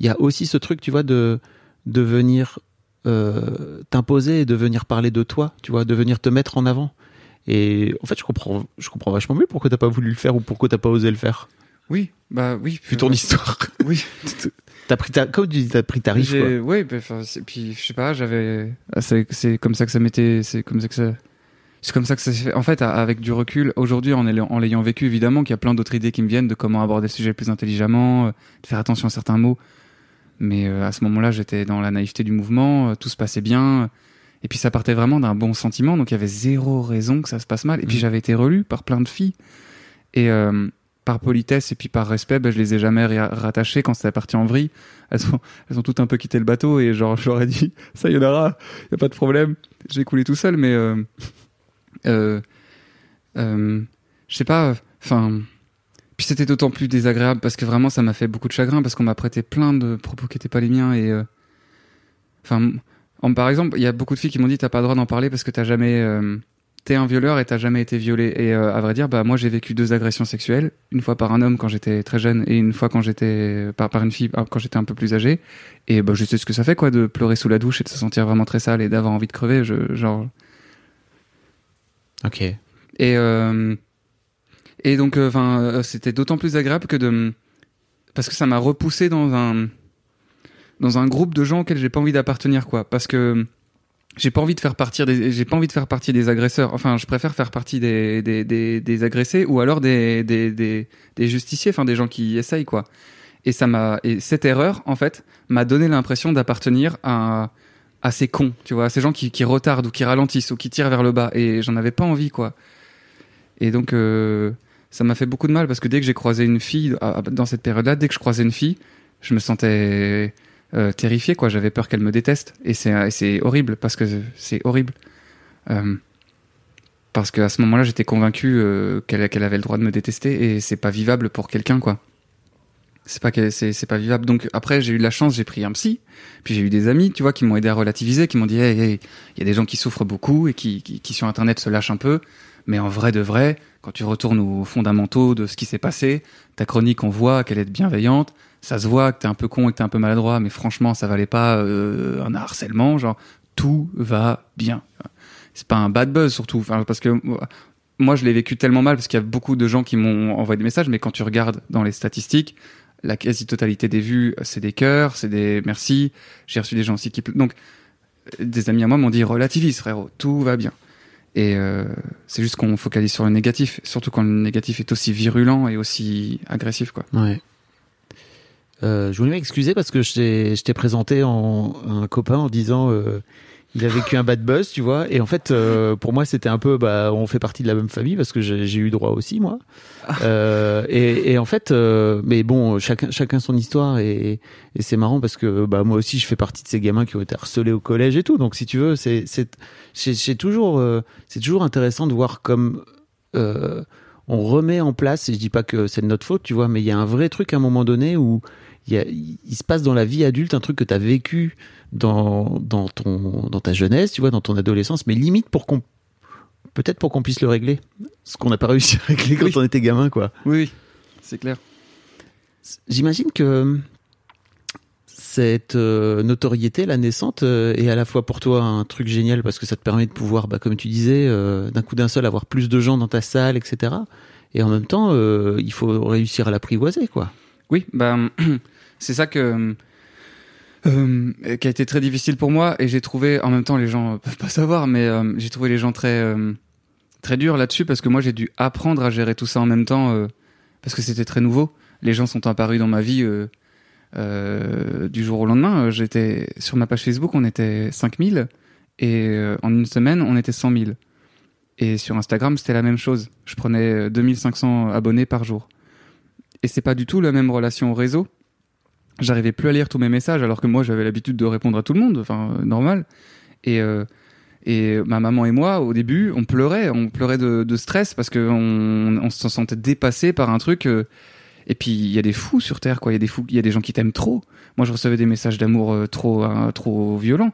il y a aussi ce truc, tu vois, de, de venir euh, t'imposer et de venir parler de toi, tu vois, de venir te mettre en avant. Et en fait, je comprends, je comprends vachement mieux pourquoi t'as pas voulu le faire ou pourquoi t'as pas osé le faire. Oui, bah oui. Vu ton histoire. Oui. T'as pris ta, comme tu dis, t'as pris ta riche, quoi. Ouais, bah, puis je sais pas, j'avais. ah, C'est comme ça que ça m'était. C'est comme ça que ça. C'est comme ça que ça s'est fait. En fait, avec du recul, aujourd'hui, en l'ayant en l'ayant vécu, évidemment, qu'il y a plein d'autres idées qui me viennent de comment aborder le sujet plus intelligemment, euh, de faire attention à certains mots. Mais euh, à ce moment-là, j'étais dans la naïveté du mouvement, euh, tout se passait bien. Et puis ça partait vraiment d'un bon sentiment, donc il y avait zéro raison que ça se passe mal. Et puis Mhm. j'avais été relu par plein de filles. Et euh, par politesse et puis par respect, ben, je les ai jamais ra- rattachées quand c'était parti en vrille. Elles ont, toutes un peu quitté le bateau et genre ai dit ça y en aura, y a pas de problème, je vais couler tout seul. Mais euh, euh, euh, je sais pas, enfin. puis c'était d'autant plus désagréable parce que vraiment ça m'a fait beaucoup de chagrin parce qu'on m'a prêté plein de propos qui étaient pas les miens et enfin en- par exemple il y a beaucoup de filles qui m'ont dit t'as pas le droit d'en parler parce que t'as jamais t'es un violeur et t'as jamais été violé et euh, à vrai dire bah moi j'ai vécu deux agressions sexuelles une fois par un homme quand j'étais très jeune et une fois quand j'étais par, par une fille ah, quand j'étais un peu plus âgé et bah je sais ce que ça fait quoi de pleurer sous la douche et de se sentir vraiment très sale et d'avoir envie de crever je, genre Ok. et, euh, et donc, euh, enfin, euh, c'était d'autant plus agréable que de, parce que ça m'a repoussé dans un, dans un groupe de gens auxquels j'ai pas envie d'appartenir, quoi. Parce que j'ai pas envie de faire partie des j'ai pas envie de faire partie des agresseurs. Enfin je préfère faire partie des des, des, des agressés ou alors des, des des justiciers enfin des gens qui essayent quoi. Et ça m'a et cette erreur en fait m'a donné l'impression d'appartenir à à ces cons tu vois à ces gens qui retardent ou qui ralentissent ou qui tirent vers le bas. Et j'en avais pas envie quoi. Et donc euh, ça m'a fait beaucoup de mal parce que dès que j'ai croisé une fille à- à- dans cette période là dès que je croisais une fille je me sentais euh, terrifié quoi. J'avais peur qu'elle me déteste. Et c'est c'est horrible parce que c'est horrible. Euh, parce qu'à ce moment-là j'étais convaincu euh, qu'elle avait le droit de me détester et c'est pas vivable pour quelqu'un quoi. C'est pas c'est pas vivable. Donc après j'ai eu de la chance j'ai pris un psy. Puis j'ai eu des amis tu vois qui m'ont aidé à relativiser qui m'ont dit il y a des gens qui souffrent beaucoup et qui, qui qui sur internet se lâchent un peu. Mais en vrai de vrai quand tu retournes aux fondamentaux de ce qui s'est passé ta chronique on voit qu'elle est bienveillante ça se voit que t'es un peu con et que t'es un peu maladroit, mais franchement, ça valait pas euh, un harcèlement. Genre, tout va bien. C'est pas un bad buzz surtout, parce que moi, je l'ai vécu tellement mal parce qu'il y a beaucoup de gens qui m'ont envoyé des messages, mais quand tu regardes dans les statistiques, la quasi-totalité des vues, c'est des cœurs, c'est des merci. J'ai reçu des gens aussi qui donc des amis à moi m'ont dit relativise frérot, tout va bien. Et euh, c'est juste qu'on focalise sur le négatif, surtout quand le négatif est aussi virulent et aussi agressif quoi. Ouais. Euh, je voulais m'excuser parce que je t'ai, présenté en, un copain en disant euh, il a vécu un bad buzz, tu vois. Et en fait, euh, pour moi, c'était un peu, bah, on fait partie de la même famille parce que j'ai, eu droit aussi, moi. Euh, et, et en fait, euh, mais bon, chacun, chacun son histoire et, et c'est marrant parce que bah, moi aussi, je fais partie de ces gamins qui ont été harcelés au collège et tout. Donc, si tu veux, c'est, c'est, c'est, c'est toujours, euh, c'est toujours intéressant de voir comme euh, on remet en place. Et je dis pas que c'est de notre faute, tu vois, mais il y a un vrai truc à un moment donné où il, se passe dans la vie adulte un truc que tu as vécu dans, dans, ton, dans ta jeunesse, tu vois, dans ton adolescence, mais limite pour qu'on peut-être pour qu'on puisse le régler. Ce qu'on n'a pas réussi à régler quand Oui. on était gamin, quoi. Oui, oui, c'est clair. J'imagine que cette euh, notoriété, la naissante, euh, est à la fois pour toi un truc génial parce que ça te permet de pouvoir, bah, comme tu disais, euh, d'un coup d'un seul avoir plus de gens dans ta salle, etc. Et en même temps, il faut réussir à l'apprivoiser, quoi. Oui, ben c'est ça que euh, qui a été très difficile pour moi et j'ai trouvé en même temps les gens peuvent pas savoir mais euh, j'ai trouvé les gens très euh, très durs là-dessus parce que moi j'ai dû apprendre à gérer tout ça en même temps parce que c'était très nouveau. Les gens sont apparus dans ma vie du jour au lendemain. J'étais sur ma page Facebook, on était 5000 et en une semaine, on était 100 000. Et sur Instagram, c'était la même chose. Je prenais euh, 2500 abonnés par jour. Et c'est pas du tout la même relation au réseau. J'arrivais plus à lire tous mes messages alors que moi j'avais l'habitude de répondre à tout le monde, enfin euh, normal. Et euh, et ma maman et moi au début on pleurait, on pleurait de, stress parce que on, se sentait dépassé par un truc. euh, et puis il y a des fous sur terre quoi, il y a des fous, il y a des gens qui t'aiment trop. Moi je recevais des messages d'amour trop euh, trop violents.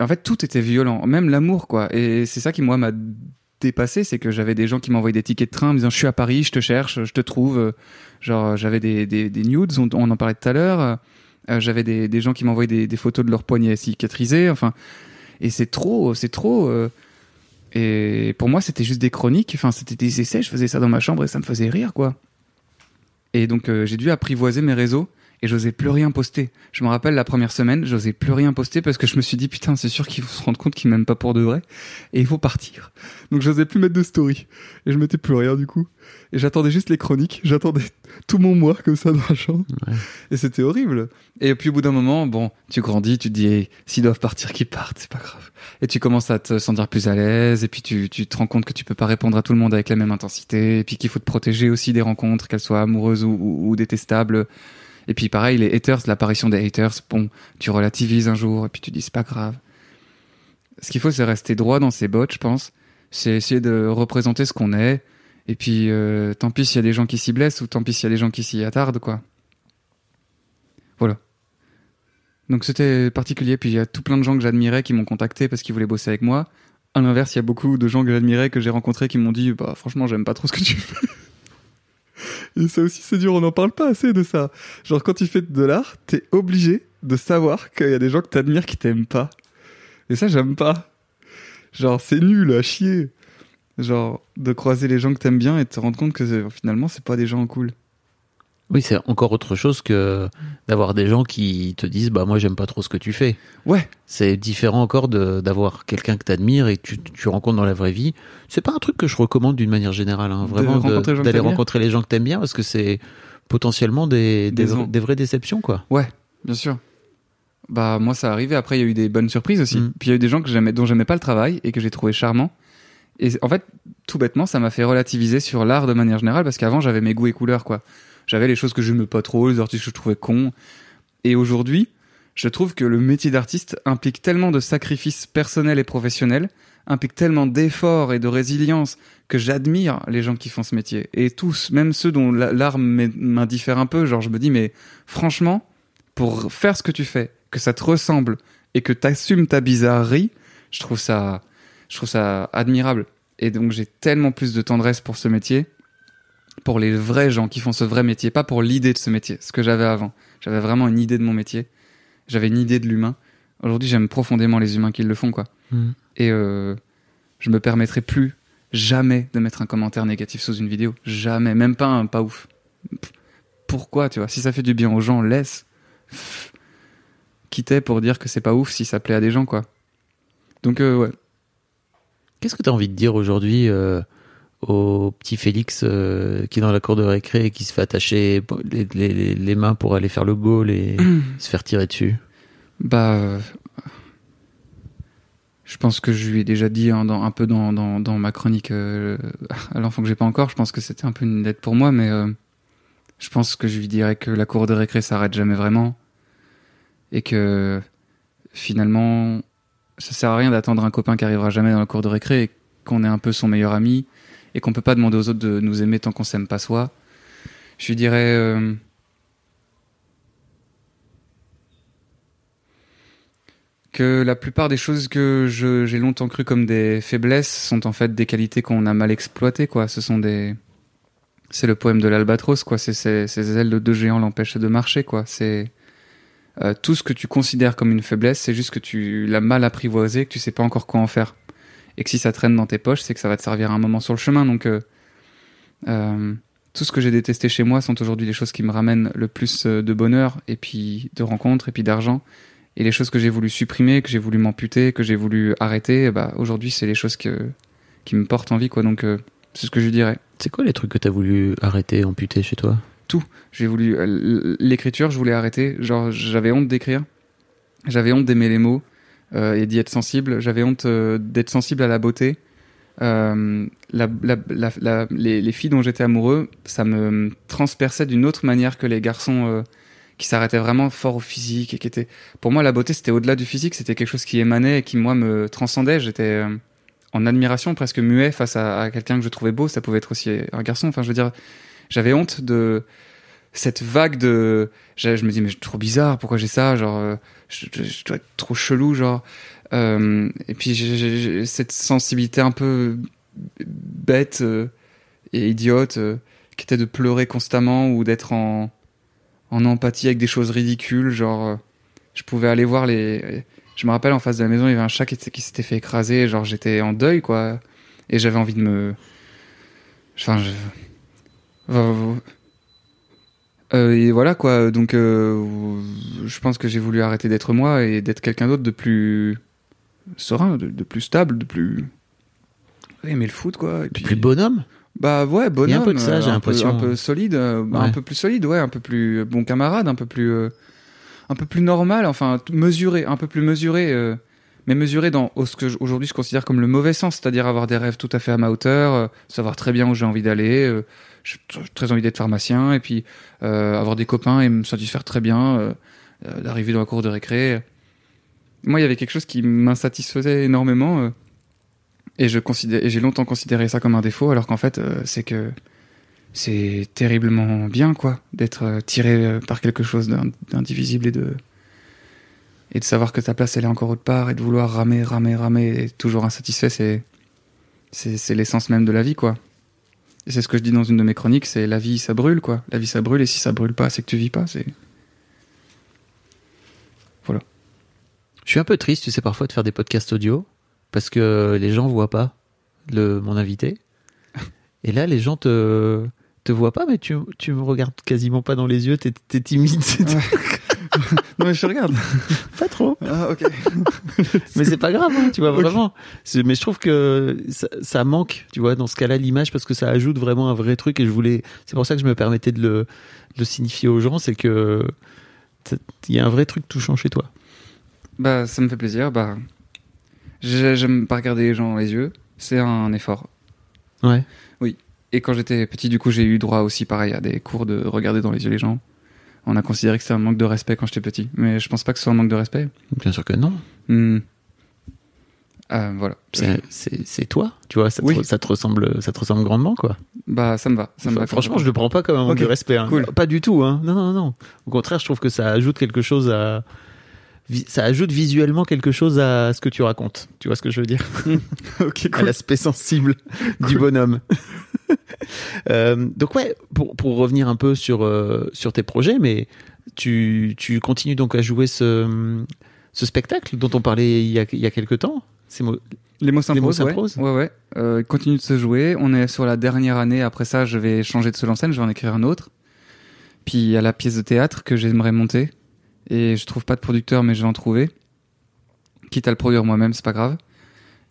En fait tout était violent, même l'amour quoi. Et c'est ça qui moi m'a dépassé, c'est que j'avais des gens qui m'envoyaient des tickets de train en me disant je suis à Paris, je te cherche, je te trouve. Genre, j'avais des, des, des nudes, on, en parlait tout à l'heure. euh, j'avais des, des gens qui m'envoyaient des, des photos de leurs poignets cicatrisés. Enfin, et c'est trop, c'est trop. euh, et pour moi, c'était juste des chroniques. Enfin, c'était des essais. Je faisais ça dans ma chambre et ça me faisait rire, quoi. Et donc, euh, j'ai dû apprivoiser mes réseaux et j'osais plus rien poster. Je me rappelle la première semaine, j'osais plus rien poster parce que je me suis dit putain, c'est sûr qu'ils vont se rendre compte qu'ils m'aiment pas pour de vrai et il faut partir. Donc, j'osais plus mettre de story et je mettais plus rien du coup. Et j'attendais juste les chroniques. J'attendais tout mon mois comme ça dans la chambre. Ouais. Et c'était horrible. Et puis au bout d'un moment, bon, tu grandis, tu te dis, hey, s'ils doivent partir, qu'ils partent, c'est pas grave. Et tu commences à te sentir plus à l'aise, et puis tu, tu te rends compte que tu peux pas répondre à tout le monde avec la même intensité, et puis qu'il faut te protéger aussi des rencontres, qu'elles soient amoureuses ou, ou, ou détestables. Et puis pareil, les haters, l'apparition des haters, bon, tu relativises un jour, et puis tu dis, c'est pas grave. Ce qu'il faut, c'est rester droit dans ses bottes, je pense. C'est essayer de représenter ce qu'on est, et puis, euh, tant pis s'il y a des gens qui s'y blessent ou tant pis s'il y a des gens qui s'y attardent, quoi. Voilà. Donc c'était particulier. Puis il y a tout plein de gens que j'admirais qui m'ont contacté parce qu'ils voulaient bosser avec moi. À l'inverse, il y a beaucoup de gens que j'admirais, que j'ai rencontrés, qui m'ont dit Bah, franchement, j'aime pas trop ce que tu fais. Et ça aussi, c'est dur, on n'en parle pas assez de ça. Genre, quand tu fais de l'art, t'es obligé de savoir qu'il y a des gens que t'admires qui t'aiment pas. Et ça, j'aime pas. Genre, c'est nul à chier. Genre, de croiser les gens que t'aimes bien et de te rendre compte que c'est- finalement, c'est pas des gens cool. Oui, c'est encore autre chose que d'avoir des gens qui te disent bah moi j'aime pas trop ce que tu fais. Ouais, C'est différent encore d'avoir quelqu'un que tu admires et que tu, tu rencontres dans la vraie vie. C'est pas un truc que je recommande d'une manière générale, hein, vraiment d'aller rencontrer les gens que t'aimes bien parce que c'est potentiellement des, des, vraies déceptions quoi. ouais, bien sûr. Bah moi ça arrivait. Après il y a eu des bonnes surprises aussi. Mm. Puis il y a eu des gens que j'aimais, dont j'aimais pas le travail et que j'ai trouvé charmant. Et en fait, tout bêtement, ça m'a fait relativiser sur l'art de manière générale parce qu'avant j'avais mes goûts et couleurs quoi. J'avais les choses que j'aimais pas trop, les artistes que je trouvais cons. Et aujourd'hui, je trouve que le métier d'artiste implique tellement de sacrifices personnels et professionnels, implique tellement d'efforts et de résilience que j'admire les gens qui font ce métier. Et tous, même ceux dont la- l'art m'est- m'indiffère un peu, genre je me dis, mais franchement, pour faire ce que tu fais, que ça te ressemble et que tu assumes ta bizarrerie, je trouve ça, je trouve ça admirable. Et donc j'ai tellement plus de tendresse pour ce métier, pour les vrais gens qui font ce vrai métier, pas pour l'idée de ce métier, ce que j'avais avant. J'avais vraiment une idée de mon métier, j'avais une idée de l'humain. Aujourd'hui, j'aime profondément les humains qui le font, quoi. Mm. Et euh, je me permettrai plus jamais de mettre un commentaire négatif sous une vidéo. Jamais. Même pas un pas ouf. Pourquoi, tu vois? Si ça fait du bien aux gens, laisse. Pff, Quitte est pour dire que c'est pas ouf si ça plaît à des gens, quoi. Donc, euh, ouais. Qu'est-ce que tu as envie de dire aujourd'hui euh, au petit Félix euh, qui est dans la cour de récré et qui se fait attacher les, les- les mains pour aller faire le goal et se faire tirer dessus Bah. euh, je pense que je lui ai déjà dit hein, dans, un peu dans, dans, dans ma chronique euh, à l'enfant que j'ai pas encore. Je pense que c'était un peu une dette pour moi, mais je pense que je lui dirais que la cour de récré s'arrête jamais vraiment et que finalement ça sert à rien d'attendre un copain qui arrivera jamais dans la cour de récré et qu'on est un peu son meilleur ami et qu'on peut pas demander aux autres de nous aimer tant qu'on s'aime pas soi. Je lui dirais. euh, que la plupart des choses que j'ai longtemps cru comme des faiblesses sont en fait des qualités qu'on a mal exploitées quoi ce sont des c'est le poème de l'albatros quoi c'est- ces ailes de deux géants l'empêchent de marcher quoi c'est euh, tout ce que tu considères comme une faiblesse c'est juste que tu l'as mal apprivoisé que tu sais pas encore quoi en faire et que si ça traîne dans tes poches c'est que ça va te servir à un moment sur le chemin donc euh, euh, tout ce que j'ai détesté chez moi sont aujourd'hui les choses qui me ramènent le plus euh, de bonheur et puis de rencontres et puis d'argent et les choses que j'ai voulu supprimer, que j'ai voulu m'amputer, que j'ai voulu arrêter, bah, aujourd'hui, c'est les choses que, qui me portent en vie, quoi. Donc, euh, c'est ce que je dirais. C'est quoi les trucs que tu as voulu arrêter, amputer chez toi? J'ai voulu, l'écriture, je voulais arrêter. Genre, j'avais honte d'écrire. J'avais honte d'aimer les mots, et d'y être sensible. J'avais honte euh, d'être sensible à la beauté. Euh, les, les filles dont j'étais amoureux, ça me transperçait d'une autre manière que les garçons euh, qui s'arrêtaient vraiment fort au physique et qui étaient. Pour moi, la beauté, c'était au-delà du physique, c'était quelque chose qui émanait et qui, moi, me transcendait. J'étais euh, en admiration, presque muet face à quelqu'un que je trouvais beau. Ça pouvait être aussi un garçon. Enfin, je veux dire, j'avais honte de cette vague de. Je, me dis, mais suis trop bizarre, pourquoi j'ai ça Genre, euh, je, dois être trop chelou, genre. Euh, et puis, j'ai- cette sensibilité un peu bête euh, et idiote qui était de pleurer constamment ou d'être en, en empathie avec des choses ridicules. Genre, je pouvais aller voir les. Je me rappelle en face de la maison, il y avait un chat qui, qui s'était fait écraser. Genre, j'étais en deuil, quoi. Et j'avais envie de me. Enfin, je. Euh, euh, et voilà, quoi. Donc, euh, je pense que j'ai voulu arrêter d'être moi et d'être quelqu'un d'autre de plus serein, de, de plus stable, de plus. Aimer le foot, quoi. Et puis, Plus bonhomme? Bah ouais, bonhomme. Il y a un peu de ça, euh, j'ai peu- l'impression. Un peu solide, euh, un peu plus solide, ouais, un peu plus euh, bon camarade, un peu plus, euh, un peu plus normal, enfin mesuré, un peu plus mesuré, euh, mais mesuré dans ce que aujourd'hui je considère comme le mauvais sens, c'est-à-dire avoir des rêves tout à fait à ma hauteur, euh, savoir très bien où j'ai envie d'aller, euh, j'ai tr- très envie d'être pharmacien, et puis euh, avoir des copains et me satisfaire très bien, euh, euh, d'arriver dans la cour de récré. Moi, il y avait quelque chose qui m'insatisfaisait énormément. et je et j'ai longtemps considéré ça comme un défaut, alors qu'en fait, c'est que c'est terriblement bien, quoi, d'être tiré par quelque chose d'in- d'indivisible et de et de savoir que ta place elle est encore autre part et de vouloir ramer, ramer, ramer et toujours insatisfait, c'est c'est l'essence même de la vie, quoi. Et c'est ce que je dis dans une de mes chroniques, c'est la vie ça brûle, quoi. La vie ça brûle et si ça brûle pas, c'est que tu vis pas, c'est Je suis un peu triste, tu sais, parfois de faire des podcasts audio parce que les gens voient pas le, mon invité. Et là, les gens te, te vois pas, mais tu, tu me regardes quasiment pas dans les yeux, t'es es timide. Non, mais je regarde. pas trop. Ah, ok. Mais c'est pas grave, hein, tu vois, vraiment. Mais je trouve que ça, ça manque, tu vois, dans ce cas-là, l'image, parce que ça ajoute vraiment un vrai truc. Et je voulais. C'est pour ça que je me permettais de le, de le signifier aux gens, c'est que il y a un vrai truc touchant chez toi. Bah, ça me fait plaisir. Bah, j'ai- j'aime pas regarder les gens dans les yeux. C'est un effort. Ouais. Et quand j'étais petit, du coup, j'ai eu droit aussi, pareil, à des cours de regarder dans les yeux les gens. On a considéré que c'était un manque de respect quand j'étais petit. Mais je pense pas que ce soit un manque de respect. Bien sûr que non. Hmm. Ah, voilà. C'est- C'est toi, tu vois, ça te, Oui. ça te ressemble, ça te ressemble grandement, quoi. Bah, ça me va. Ça me va Franchement, je le prends pas comme un manque de respect. hein. cool. Pas du tout, hein. Non, non, non. Au contraire, je trouve que ça ajoute quelque chose à. Ça ajoute visuellement quelque chose à ce que tu racontes. Tu vois ce que je veux dire? Ok, À l'aspect sensible du bonhomme. Euh, donc ouais, pour, pour revenir un peu sur, euh, sur tes projets, mais tu, tu continues donc à jouer ce, ce spectacle dont on parlait il y a, il y a quelques temps Les mots Les mots s'imposent, ouais. Ouais, ouais. Euh, continue de se jouer. On est sur la dernière année. Après ça, je vais changer de seul en scène. Je vais en écrire un autre. Puis il y a la pièce de théâtre que j'aimerais monter. Et je trouve pas de producteur, mais je vais en trouver. Quitte à le produire moi-même, c'est pas grave.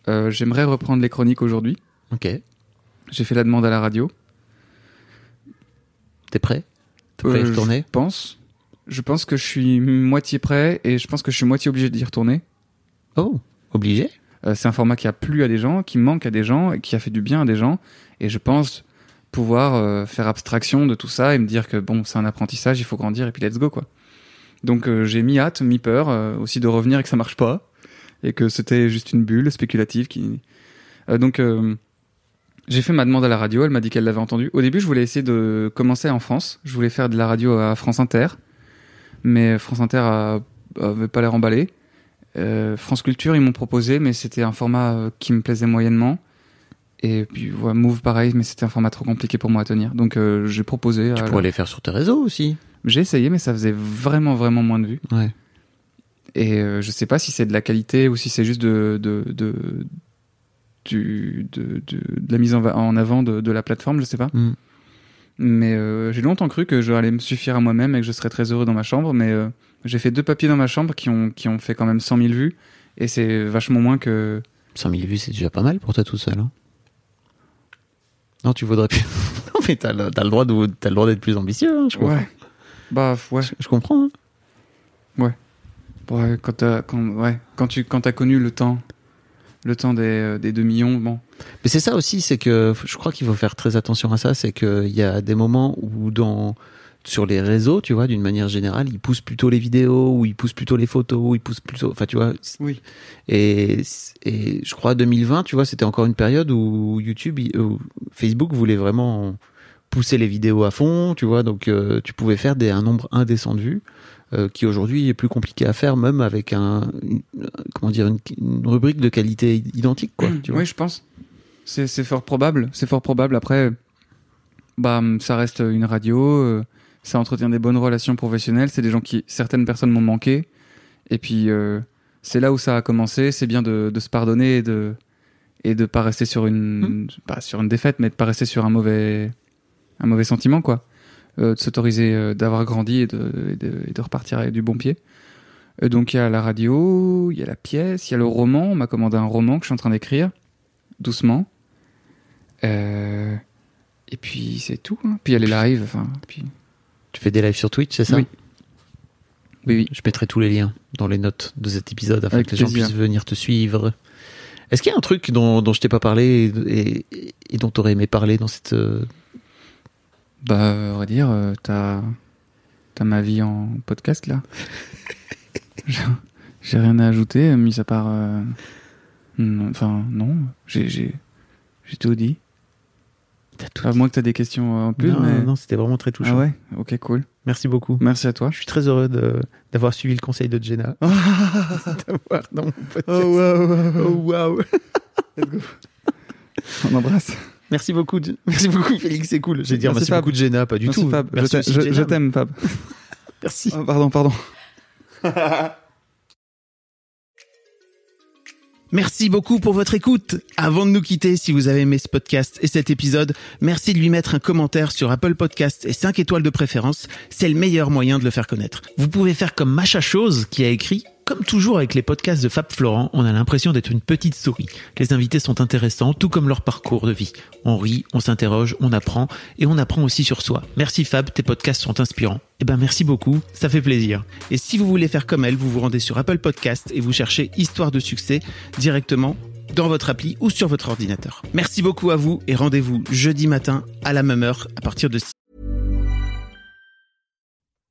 Euh, j'aimerais reprendre les chroniques aujourd'hui. Ok. J'ai fait la demande à la radio. T'es prêt? T'es prêt à y Euh, retourner? Je pense. Je pense que je suis moitié prêt et je pense que je suis moitié obligé d'y retourner. Oh, obligé? Euh, c'est un format qui a plu à des gens, qui manque à des gens, et qui a fait du bien à des gens. Et je pense pouvoir euh, faire abstraction de tout ça et me dire que bon, c'est un apprentissage, il faut grandir et puis let's go quoi. Donc euh, j'ai mi hâte, mi peur aussi de revenir et que ça marche pas et que c'était juste une bulle spéculative qui. Donc j'ai fait ma demande à la radio, elle m'a dit qu'elle l'avait entendu. Au début, je voulais essayer de commencer en France. Je voulais faire de la radio à France Inter, mais France Inter a- avait pas l'air emballé. Euh, France Culture, ils m'ont proposé, mais c'était un format euh, qui me plaisait moyennement. Et puis, ouais, Move, pareil, mais c'était un format trop compliqué pour moi à tenir. Donc, euh, j'ai proposé. Tu pourrais la- les faire sur tes réseaux aussi. J'ai essayé, mais ça faisait vraiment, vraiment moins de vues. Ouais. Et euh, je sais pas si c'est de la qualité ou si c'est juste de, de, de, du, de, de, de la mise en, va- en avant de, de la plateforme, je sais pas. Mm. Mais euh, j'ai longtemps cru que j'allais me suffire à moi-même et que je serais très heureux dans ma chambre. Mais euh, j'ai fait deux papiers dans ma chambre qui ont, qui ont fait quand même 100 000 vues. Et c'est vachement moins que. 100 000 vues, c'est déjà pas mal pour toi tout seul. hein. non, tu voudrais plus. non, mais t'as le, t'as le droit d'être plus ambitieux, hein, je comprends. Ouais. Bah, ouais. Je, je comprends. hein. Ouais, quand t'as quand, ouais, quand tu quand as connu le temps, le temps des, euh, des 2 millions, bon. Mais c'est ça aussi, c'est que je crois qu'il faut faire très attention à ça, c'est qu'il y a des moments où dans sur les réseaux, tu vois, d'une manière générale, ils poussent plutôt les vidéos, ou ils poussent plutôt les photos, ou ils poussent plutôt, enfin, tu vois. Oui. Et, et je crois 2020, tu vois, c'était encore une période où YouTube, où Facebook voulait vraiment pousser les vidéos à fond, tu vois, donc euh, tu pouvais faire des, un nombre indécent de vues, euh, qui aujourd'hui est plus compliqué à faire, même avec un, une- comment dire, une, une rubrique de qualité identique, quoi. Tu vois. oui, je pense. C'est fort probable. C'est fort probable. Après, bah, ça reste une radio. euh, ça entretient des bonnes relations professionnelles. C'est des gens qui, certaines personnes m'ont manqué. Et puis, euh, c'est là où ça a commencé. C'est bien de, de se pardonner et de et de pas rester sur une pas sur une défaite, mais de pas rester sur un mauvais un mauvais sentiment, quoi. Euh, de s'autoriser euh, d'avoir grandi et de, et de et de repartir avec du bon pied. Euh, donc il y a la radio, il y a la pièce, il y a le roman. On m'a commandé un roman que je suis en train d'écrire doucement. Euh, et puis c'est tout. hein. Puis il y a les lives. Enfin, puis Tu fais des lives sur Twitch, c'est ça? Oui. oui, oui. Je mettrai tous les liens dans les notes de cet épisode afin Avec que les gens puissent venir te suivre. Est-ce qu'il y a un truc dont, dont je t'ai pas parlé et, et- et dont tu aurais aimé parler dans cette... Bah, on va dire, euh, t'as ma vie en podcast là. J'ai- rien à ajouter, mis à part. euh, non, Enfin, non, j'ai j'ai j'ai tout dit. t'as tout À dit moins que t'as des questions euh, en plus, Non, mais. non, c'était vraiment très touchant. ah ouais, ok, cool. Merci beaucoup. Merci à toi. Je suis très heureux de- d'avoir suivi le conseil de Jenna. D'avoir dans mon podcast. Oh waouh. On embrasse. Merci beaucoup, merci beaucoup Félix, c'est cool. J'ai dit Merci, merci, beaucoup de Jenna, pas du Merci tout. Fab. Merci je t'aime, Fab. Merci. Ah, pardon, pardon. Merci beaucoup pour votre écoute. Avant de nous quitter, si vous avez aimé ce podcast et cet épisode, merci de lui mettre un commentaire sur Apple Podcast et 5 étoiles de préférence. C'est le meilleur moyen de le faire connaître. Vous pouvez faire comme Macha Chose qui a écrit comme toujours avec les podcasts de Fab Florent, on a l'impression d'être une petite souris. Les invités sont intéressants, tout comme leur parcours de vie. On rit, on s'interroge, on apprend, et on apprend aussi sur soi. Merci Fab, tes podcasts sont inspirants. Eh ben merci beaucoup, ça fait plaisir. Et si vous voulez faire comme elle, vous vous rendez sur Apple Podcast et vous cherchez Histoire de succès directement dans votre appli ou sur votre ordinateur. Merci beaucoup à vous et rendez-vous jeudi matin à la même heure à partir de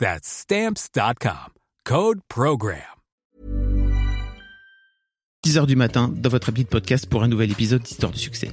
That's stamps.com. Code Program. 10h du matin dans votre appli de podcast pour un nouvel épisode d'Histoire de succès.